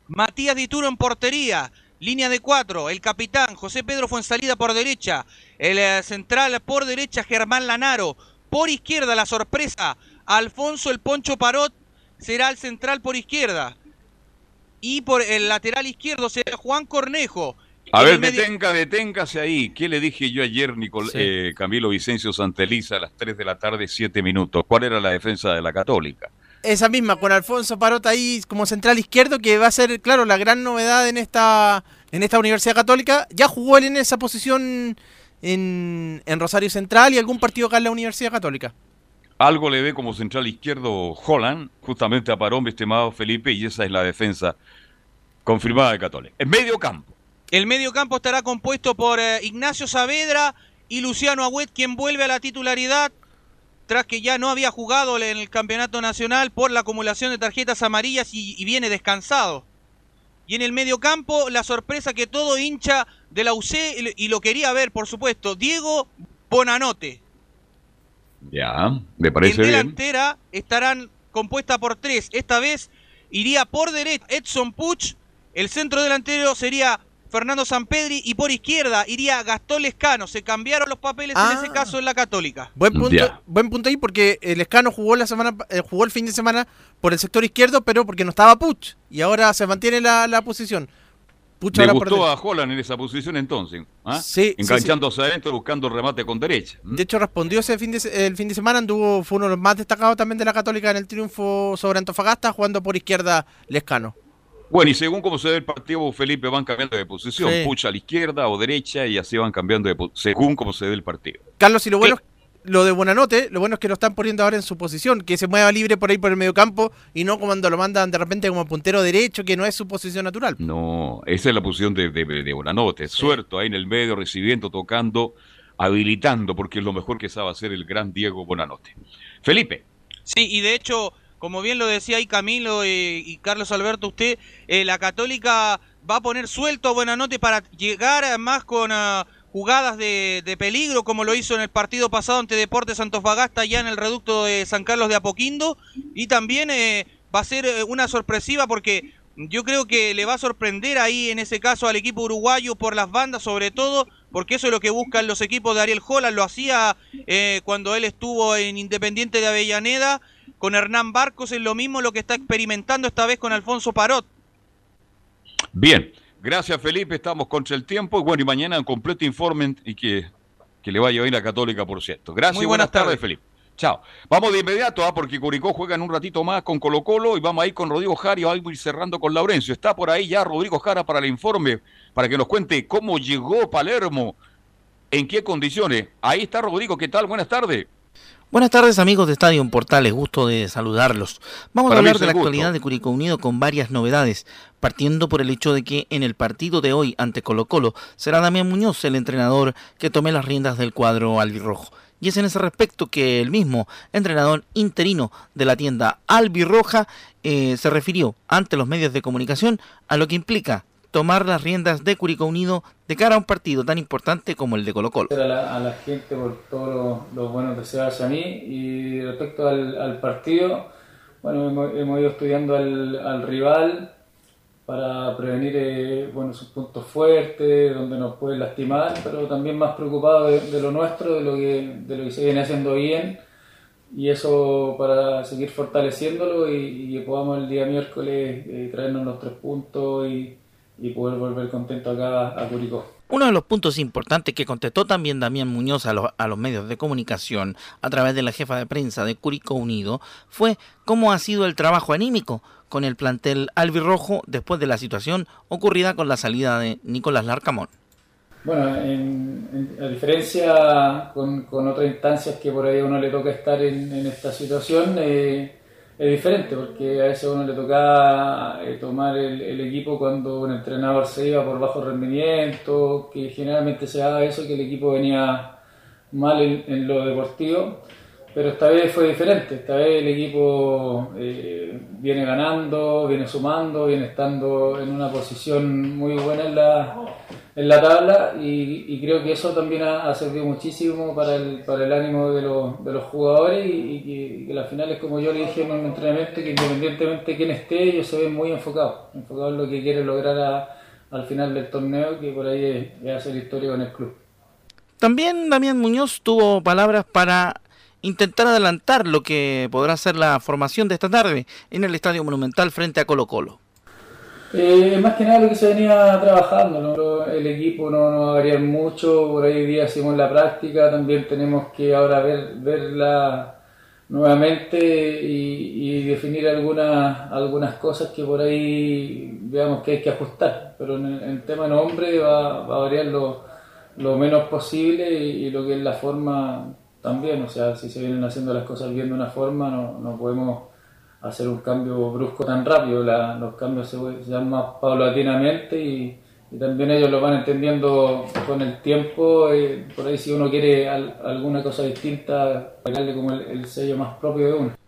S: Matías Dituro en portería. Línea de cuatro, el capitán José Pedro Fuensalida por derecha, el eh, central por derecha Germán Lanaro, por izquierda la sorpresa, Alfonso el Poncho Parot será el central por izquierda y por el lateral izquierdo será Juan Cornejo.
G: A
S: En
G: ver,
S: medio-
G: detenga, deténgase ahí. ¿Qué le dije yo ayer, Nicol
B: Sí.
G: eh, Camilo Vicencio Santeliza, a las 3 de la tarde, 7 minutos? ¿Cuál era la defensa de la Católica?
B: Esa misma, con Alfonso Parota ahí como central izquierdo, que va a ser, claro, la gran novedad en esta, en esta Universidad Católica. Ya jugó él en esa posición en, en Rosario Central y algún partido acá en la Universidad Católica.
G: Algo le ve como central izquierdo Holland, justamente a Parón, mi estimado Felipe, y esa es la defensa confirmada de Católica. En medio campo.
S: El medio campo estará compuesto por eh, Ignacio Saavedra y Luciano Agüet, quien vuelve a la titularidad tras que ya no había jugado en el campeonato nacional por la acumulación de tarjetas amarillas y, y viene descansado. Y en el mediocampo, la sorpresa que todo hincha de la UC y lo quería ver, por supuesto, Diego Bonanote.
G: Ya, me parece
S: en
G: bien.
S: delantera estarán compuesta por tres. Esta vez iría por derecha Edson Puch, el centro delantero sería Fernando Sampedri y por izquierda iría Gastón Lescano. Se cambiaron los papeles en
B: Ah.
S: ese caso en la Católica.
B: Buen punto, buen punto ahí porque el Escano jugó la semana eh, jugó el fin de semana por el sector izquierdo, pero porque no estaba Puch y ahora se mantiene la, la posición. Puch
G: Le
B: ahora por
G: gustó
B: derecha.
G: a Holland en esa posición entonces. ¿ah?
B: Sí, sí,
G: Enganchándose adentro, buscando remate con derecha. ¿m?
B: De hecho respondió ese fin de el fin de semana anduvo fue uno de los más destacados también de la Católica en el triunfo sobre Antofagasta jugando por izquierda Lescano.
G: Bueno, y según cómo se ve el partido, Felipe van cambiando de posición.
B: Sí.
G: Pucha a la izquierda o derecha y así van cambiando de posición, según cómo se ve el partido.
B: Carlos, y lo bueno, lo de Buenanote, lo bueno es que lo están poniendo ahora en su posición, que se mueva libre por ahí por el mediocampo y no cuando lo mandan de repente como puntero derecho, que no es su posición natural.
G: No, esa es la posición de, de, de Bonanote. Suelto ahí en el medio, recibiendo, tocando, habilitando, porque es lo mejor que sabe hacer el gran Diego Bonanote. Felipe.
S: Sí, y de hecho, como bien lo decía ahí Camilo eh, y Carlos Alberto, usted, eh, la Católica va a poner suelto a Buenanote para llegar más con ah, jugadas de, de peligro, como lo hizo en el partido pasado ante Deportes Antofagasta, ya en el reducto de San Carlos de Apoquindo. Y también eh, va a ser eh, una sorpresiva porque yo creo que le va a sorprender ahí en ese caso al equipo uruguayo por las bandas, sobre todo, porque eso es lo que buscan los equipos de Ariel Holland. Lo hacía eh, cuando él estuvo en Independiente de Avellaneda con Hernán Barcos, es lo mismo lo que está experimentando esta vez con Alfonso Parot.
G: Bien, gracias Felipe, estamos contra el tiempo. Y bueno, y mañana un completo informe y que, que le vaya bien a Católica, por cierto. Gracias
S: Muy
G: y buenas,
S: buenas
G: tardes. Felipe. Chao. Vamos de inmediato, ¿ah? porque Curicó juega en un ratito más con Colo Colo y vamos ahí con Rodrigo Jara y vamos a ir cerrando con Laurencio. Está por ahí ya Rodrigo Jara para el informe, para que nos cuente cómo llegó Palermo, en qué condiciones. Ahí está Rodrigo, ¿qué tal? Buenas tardes.
U: Buenas tardes amigos de Estadio Portales, gusto de saludarlos. Vamos
G: Para
U: a hablar de la
G: gusto.
U: actualidad de Curicó Unido con varias novedades, partiendo por el hecho de que en el partido de hoy ante Colo Colo será Damián Muñoz el entrenador que tome las riendas del cuadro albirrojo. Y es en ese respecto que el mismo entrenador interino de la tienda albirroja eh, se refirió ante los medios de comunicación a lo que implica tomar las riendas de Curicó Unido de cara a un partido tan importante como el de Colo Colo.
V: a la, a la gente por todos los, buenos deseos hacia mí y respecto al, al partido, bueno, hemos, hemos ido estudiando al, al rival para prevenir eh, bueno, sus puntos fuertes, donde nos puede lastimar, pero también más preocupado de, de lo nuestro, de lo, que, de lo que se viene haciendo bien y eso para seguir fortaleciéndolo y que podamos el día miércoles eh, traernos los tres puntos y, y poder volver contento acá a Curicó.
U: Uno de los puntos importantes que contestó también Damián Muñoz a los, a los medios de comunicación a través de la jefa de prensa de Curicó Unido fue cómo ha sido el trabajo anímico con el plantel albirrojo después de la situación ocurrida con la salida de Nicolás Larcamón.
V: Bueno, en, en- a diferencia con, con otras instancias que por ahí a uno le toca estar en, en esta situación, eh, es diferente porque a veces uno le toca eh, tomar el, equipo cuando un entrenador se iba por bajo rendimiento, que generalmente se haga eso, que el equipo venía mal en, en lo deportivo. Pero esta vez fue diferente, esta vez el equipo eh, viene ganando, viene sumando, viene estando en una posición muy buena en la, en la tabla y, creo que eso también ha, servido muchísimo para el, para el ánimo de los, de los jugadores y, que, las finales, como yo le dije en un entrenamiento, que independientemente de quién esté, ellos se ven muy enfocados, enfocados en lo que quieren lograr a- al final del torneo, que por ahí es, hacer historia con el club.
U: También Damián Muñoz tuvo palabras para intentar adelantar lo que podrá ser la formación de esta tarde en el Estadio Monumental frente a Colo Colo.
V: Eh, más que nada lo que se venía trabajando, ¿no? el equipo no, no va a variar mucho, por ahí día hicimos la práctica, también tenemos que ahora ver, verla nuevamente y, definir algunas, algunas cosas que por ahí veamos que hay que ajustar, pero en el, en tema nombre va, va a variar lo, lo menos posible y, y lo que es la forma también, o sea, si se vienen haciendo las cosas bien de una forma, no, no podemos hacer un cambio brusco tan rápido, la- los cambios se, se más paulatinamente y, también ellos lo van entendiendo con el tiempo. eh, por ahí si uno quiere al- alguna cosa distinta, darle como el sello más propio de uno.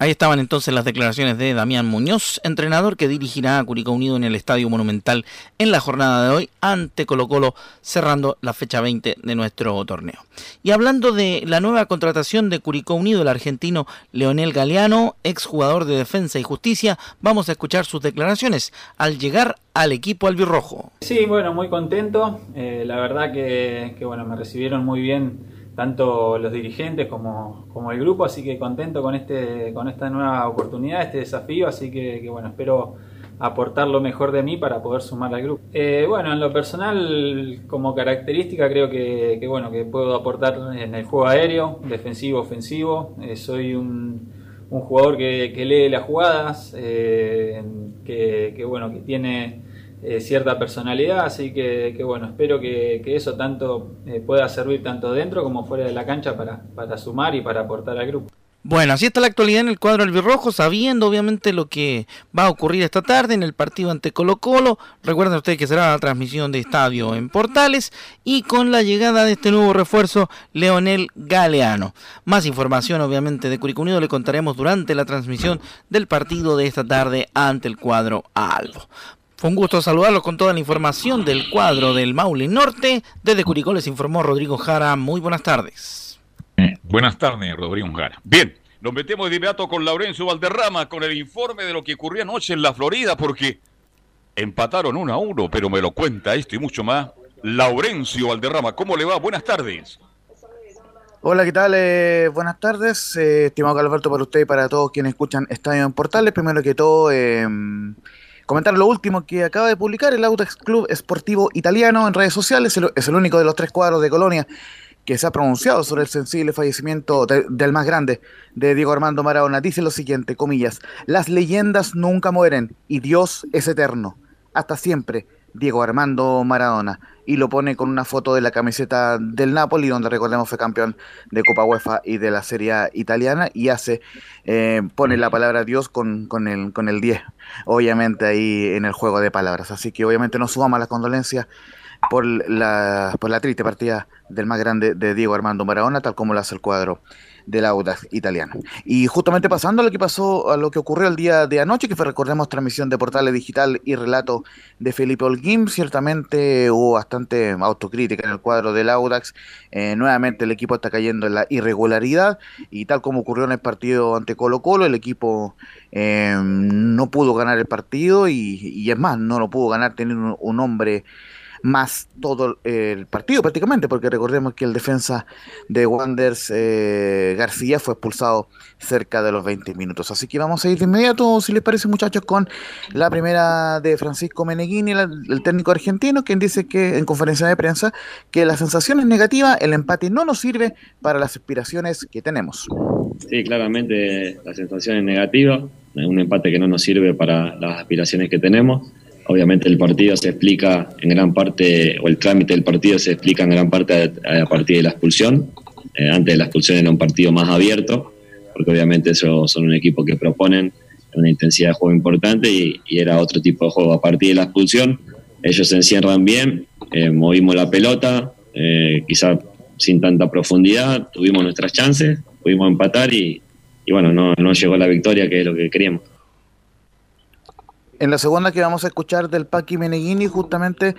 U: Ahí estaban entonces las declaraciones de Damián Muñoz, entrenador que dirigirá a Curicó Unido en el Estadio Monumental en la jornada de hoy ante Colo Colo, cerrando la fecha 20 de nuestro torneo. Y hablando de la nueva contratación de Curicó Unido, el argentino Leonel Galeano, exjugador de Defensa y Justicia, vamos a escuchar sus declaraciones al llegar al equipo albirrojo.
V: Sí, bueno, muy contento. Eh, la verdad que, que, bueno, me recibieron muy bien tanto los dirigentes como, como el grupo, así que contento con este con esta nueva oportunidad, este desafío, así que, bueno, espero aportar lo mejor de mí para poder sumar al grupo. Eh, bueno, en lo personal, como característica, creo que, que, bueno, que puedo aportar en el juego aéreo, defensivo, ofensivo. Eh, soy un, jugador que, que lee las jugadas, eh, que, que, bueno, que tiene eh, cierta personalidad, así que, bueno, espero que, que eso tanto eh, pueda servir tanto dentro como fuera de la cancha para, para sumar y para aportar al grupo.
U: Bueno, así está la actualidad en el cuadro albirrojo, sabiendo obviamente lo que va a ocurrir esta tarde en el partido ante Colo Colo. Recuerden ustedes que será la transmisión de estadio en Portales y con la llegada de este nuevo refuerzo, Leonel Galeano. Más información obviamente de Curicó Unido le contaremos durante la transmisión del partido de esta tarde ante el cuadro albo. Fue un gusto saludarlos con toda la información del cuadro del Maule Norte. Desde Curicó les informó Rodrigo Jara. Muy buenas tardes.
G: Buenas tardes, Rodrigo Jara. Bien, nos metemos de inmediato con Laurencio Valderrama con el informe de lo que ocurrió anoche en la Florida, porque empataron uno a uno, pero me lo cuenta esto y mucho más. Laurencio Valderrama, ¿cómo le va? Buenas tardes.
W: Hola, ¿qué tal? Eh, buenas tardes, eh, estimado Alberto, para usted y para todos quienes escuchan Estadio en Portales. Primero que todo, eh, comentar lo último que acaba de publicar el Audax Club Esportivo Italiano en redes sociales. Es el único de los tres cuadros de Colonia que se ha pronunciado sobre el sensible fallecimiento de- del más grande, de Diego Armando Maradona. Dice lo siguiente, comillas, las leyendas nunca mueren y Dios es eterno. Hasta siempre, Diego Armando Maradona. Y lo pone con una foto de la camiseta del Napoli, donde recordemos fue campeón de Copa UEFA y de la Serie italiana, y hace, eh, pone la palabra Dios con, con, el, con el 10, obviamente ahí en el juego de palabras. Así que obviamente nos sumamos las condolencias por la, por la triste partida del más grande de Diego Armando Maradona, tal como lo hace el cuadro del Audax italiano. Y justamente pasando a lo que pasó, a lo que ocurrió el día de anoche, que fue, recordemos, transmisión de Portales Digital y relato de Felipe Holguín, ciertamente hubo bastante autocrítica en el cuadro del Audax. Eh, nuevamente el equipo está cayendo en la irregularidad y tal como ocurrió en el partido ante Colo Colo, el equipo eh, no pudo ganar el partido y, y es más, no lo pudo ganar teniendo un, un hombre más todo el partido prácticamente, porque recordemos que el defensa de Wanders eh, García fue expulsado cerca de los 20 minutos. Así que vamos a ir de inmediato, si les parece muchachos, con la primera de Francisco Meneghini, la- el técnico argentino, quien dice que en conferencia de prensa que la sensación es negativa, el empate no nos sirve para las aspiraciones que tenemos.
X: Sí, claramente la sensación es negativa, un empate que no nos sirve para las aspiraciones que tenemos. Obviamente el partido se explica en gran parte, o el trámite del partido se explica en gran parte a, partir de la expulsión. Eh, antes de la expulsión era un partido más abierto, porque obviamente ellos son un equipo que proponen una intensidad de juego importante y, era otro tipo de juego. A partir de la expulsión, ellos se encierran bien, eh, movimos la pelota, eh, quizá sin tanta profundidad, tuvimos nuestras chances, pudimos empatar y, y bueno, no, no llegó la victoria que es lo que queríamos.
W: En la segunda que vamos a escuchar del Paqui Meneghini, justamente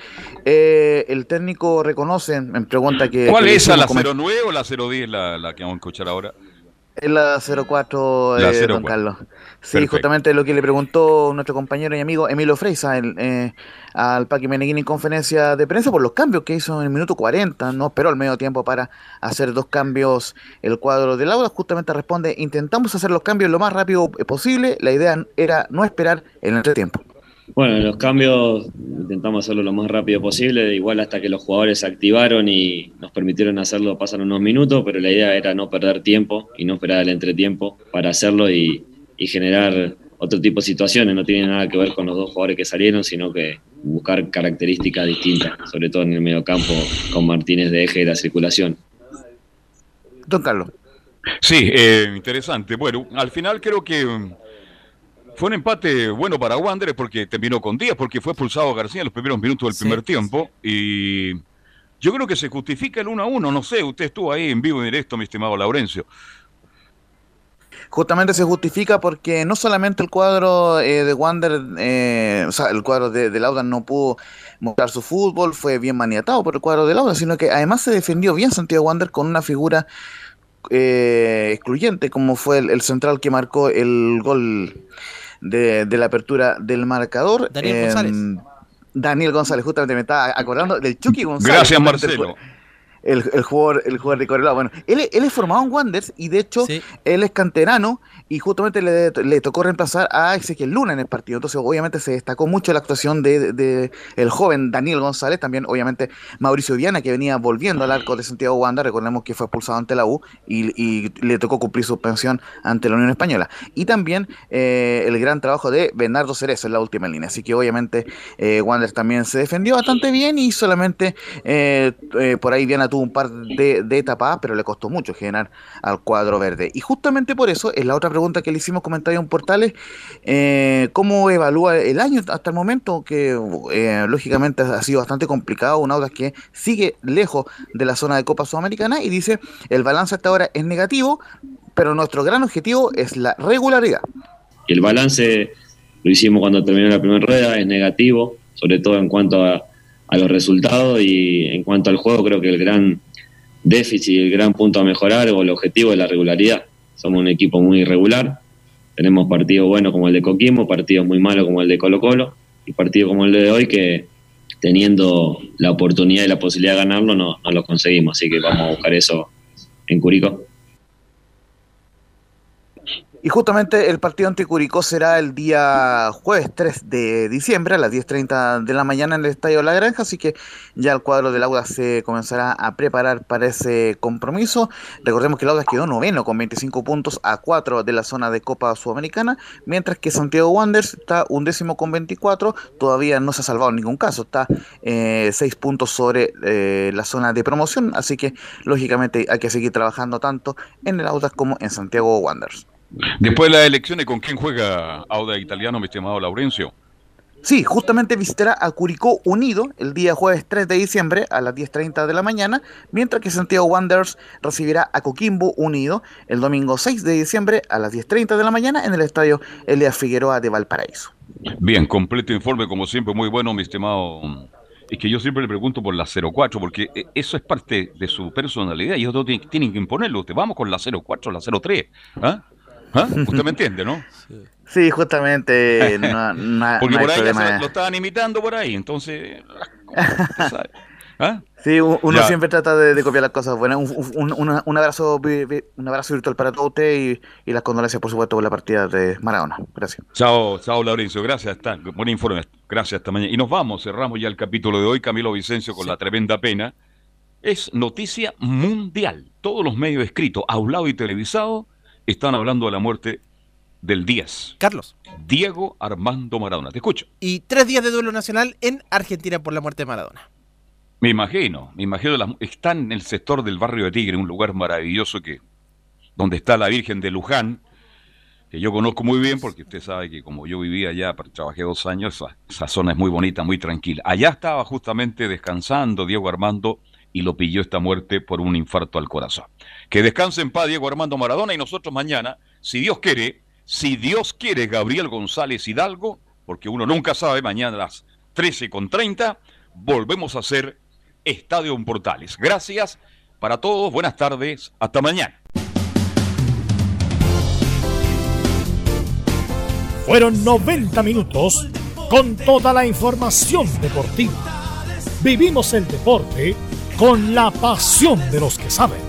W: eh, el técnico reconoce, en pregunta que...
G: ¿Cuál
W: que
G: es esa, la
W: hicimos, coment-
G: 09 o la 010, la, la que vamos a escuchar ahora?
W: Es la 04,
G: La
W: eh,
G: 04.
W: don Carlos. Sí,
G: Perfecto.
W: justamente lo que le preguntó nuestro compañero y amigo Emilio Freisa el, eh, al Paqui Meneghini en conferencia de prensa por los cambios que hizo en el minuto 40. No esperó el medio tiempo para hacer dos cambios el cuadro del aula. Justamente responde, intentamos hacer los cambios lo más rápido posible. La idea era no esperar el entretiempo.
X: Bueno, los cambios intentamos hacerlo lo más rápido posible, igual hasta que los jugadores se activaron y nos permitieron hacerlo pasan unos minutos, pero la idea era no perder tiempo y no esperar el entretiempo para hacerlo y, y generar otro tipo de situaciones. No tiene nada que ver con los dos jugadores que salieron, sino que buscar características distintas, sobre todo en el mediocampo con Martínez de eje de la circulación.
W: Don Carlos.
G: Sí, eh, interesante. Bueno, al final creo que Fue un empate bueno para Wanderers porque terminó con Díaz, porque fue expulsado García en los primeros minutos del primer tiempo. Y yo creo que se justifica el 1 a 1. No sé, usted estuvo ahí en vivo y directo, mi estimado Laurencio.
W: Justamente se justifica porque no solamente el cuadro eh, de Wander, eh, o sea, el cuadro de, de Lauda no pudo mostrar su fútbol, fue bien maniatado por el cuadro de Lauda, sino que además se defendió bien Santiago Wander con una figura eh, excluyente, como fue el, el central que marcó el gol de, de la apertura del marcador.
B: Daniel
W: Em,
B: González.
W: Daniel González, justamente me estaba acordando del Chucky González.
G: Gracias, Marcelo.
W: El, el jugador, el jugador de Corelao. Bueno, él, él es formado en Wanderers y de hecho él es canterano y justamente le, tocó reemplazar a Ezequiel Luna en el partido. Entonces, obviamente se destacó mucho la actuación de, el joven Daniel González, también obviamente Mauricio Viana, que venía volviendo al arco de Santiago Wander. Recordemos que fue expulsado ante la U y, le tocó cumplir su pensión ante la Unión Española. Y también eh, el gran trabajo de Bernardo Cerezo en la última línea. Así que obviamente eh, Wander también se defendió bastante bien y solamente eh, por ahí Viana tuvo un par de, de tapadas, pero le costó mucho generar al cuadro verde. Y justamente por eso es la otra pregunta que le hicimos comentario en Portales, eh, ¿cómo evalúa el año hasta el momento? Que eh, lógicamente ha sido bastante complicado, un Audax que sigue lejos de la zona de Copa Sudamericana y dice, el balance hasta ahora es negativo, pero nuestro gran objetivo es la regularidad.
X: El balance lo hicimos cuando terminó la primera rueda, es negativo, sobre todo en cuanto a, a los resultados y en cuanto al juego creo que el gran déficit, el gran punto a mejorar o el objetivo es la regularidad. Somos un equipo muy irregular, tenemos partidos buenos como el de Coquimbo, partidos muy malos como el de Colo Colo y partidos como el de hoy que teniendo la oportunidad y la posibilidad de ganarlo no, no lo conseguimos, así que vamos a buscar eso en Curicó.
W: Y justamente el partido ante Curicó será el día jueves 3 de diciembre a las 10.30 de la mañana en el Estadio La Granja, así que ya el cuadro del Audax se comenzará a preparar para ese compromiso. Recordemos que el Audax quedó noveno con 25 puntos a 4 de la zona de Copa Sudamericana, mientras que Santiago Wanderers está undécimo con 24, todavía no se ha salvado en ningún caso, está 6 puntos sobre eh, la zona de promoción, así que lógicamente hay que seguir trabajando tanto en el Audax como en Santiago Wanderers.
G: Después de las elecciones, ¿con quién juega Auda Italiano, mi estimado Laurencio?
W: Sí, justamente visitará a Curicó Unido el día jueves 3 de diciembre a las 10.30 de la mañana, mientras que Santiago Wanderers recibirá a Coquimbo Unido el domingo 6 de diciembre a las 10.30 de la mañana en el estadio Elia Figueroa de Valparaíso.
G: Bien, completo informe, como siempre, muy bueno, mi estimado. Es que yo siempre le pregunto por la 04, porque eh, eso es parte de su personalidad y ellos tienen, tienen que imponerlo. Usted, vamos con la 04, la 03. ¿Ah? ¿Ah? Usted me entiende, ¿no?
W: Sí, justamente no, no-
G: Porque
W: no
G: por ahí se- lo estaban imitando por ahí, entonces. sabe. ¿Ah?
W: Sí, uno
G: Ya.
W: siempre trata de, de copiar las cosas buenas. Un, un- un- abrazo, un abrazo virtual para todos ustedes y, y las condolencias, por supuesto, por la partida de Maradona. Gracias.
G: Chao, chao, Laurencio. Gracias, hasta, buen informe. Gracias, hasta mañana. Y nos vamos, cerramos ya el capítulo de hoy. Camilo Vicencio con la tremenda pena. Es noticia mundial. Todos los medios escritos, hablado y televisado, están hablando de la muerte del 10.
B: Carlos.
G: Diego Armando Maradona. Te escucho.
B: Y tres días de duelo nacional en Argentina por la muerte de Maradona.
G: Me imagino, me imagino. las- está en el sector del barrio de Tigre, un lugar maravilloso que donde está la Virgen de Luján, que yo conozco muy bien porque usted sabe que como yo vivía allá, trabajé dos años, esa, esa zona es muy bonita, muy tranquila. Allá estaba justamente descansando Diego Armando y lo pilló esta muerte por un infarto al corazón. Que descanse en paz Diego Armando Maradona y nosotros mañana, si Dios quiere, si Dios quiere, Gabriel González Hidalgo, porque uno nunca sabe, mañana a las 13.30 volvemos a hacer Estadio en Portales. Gracias para todos, buenas tardes, hasta mañana.
Y: Fueron 90 minutos con toda la información deportiva. Vivimos el deporte con la pasión de los que saben.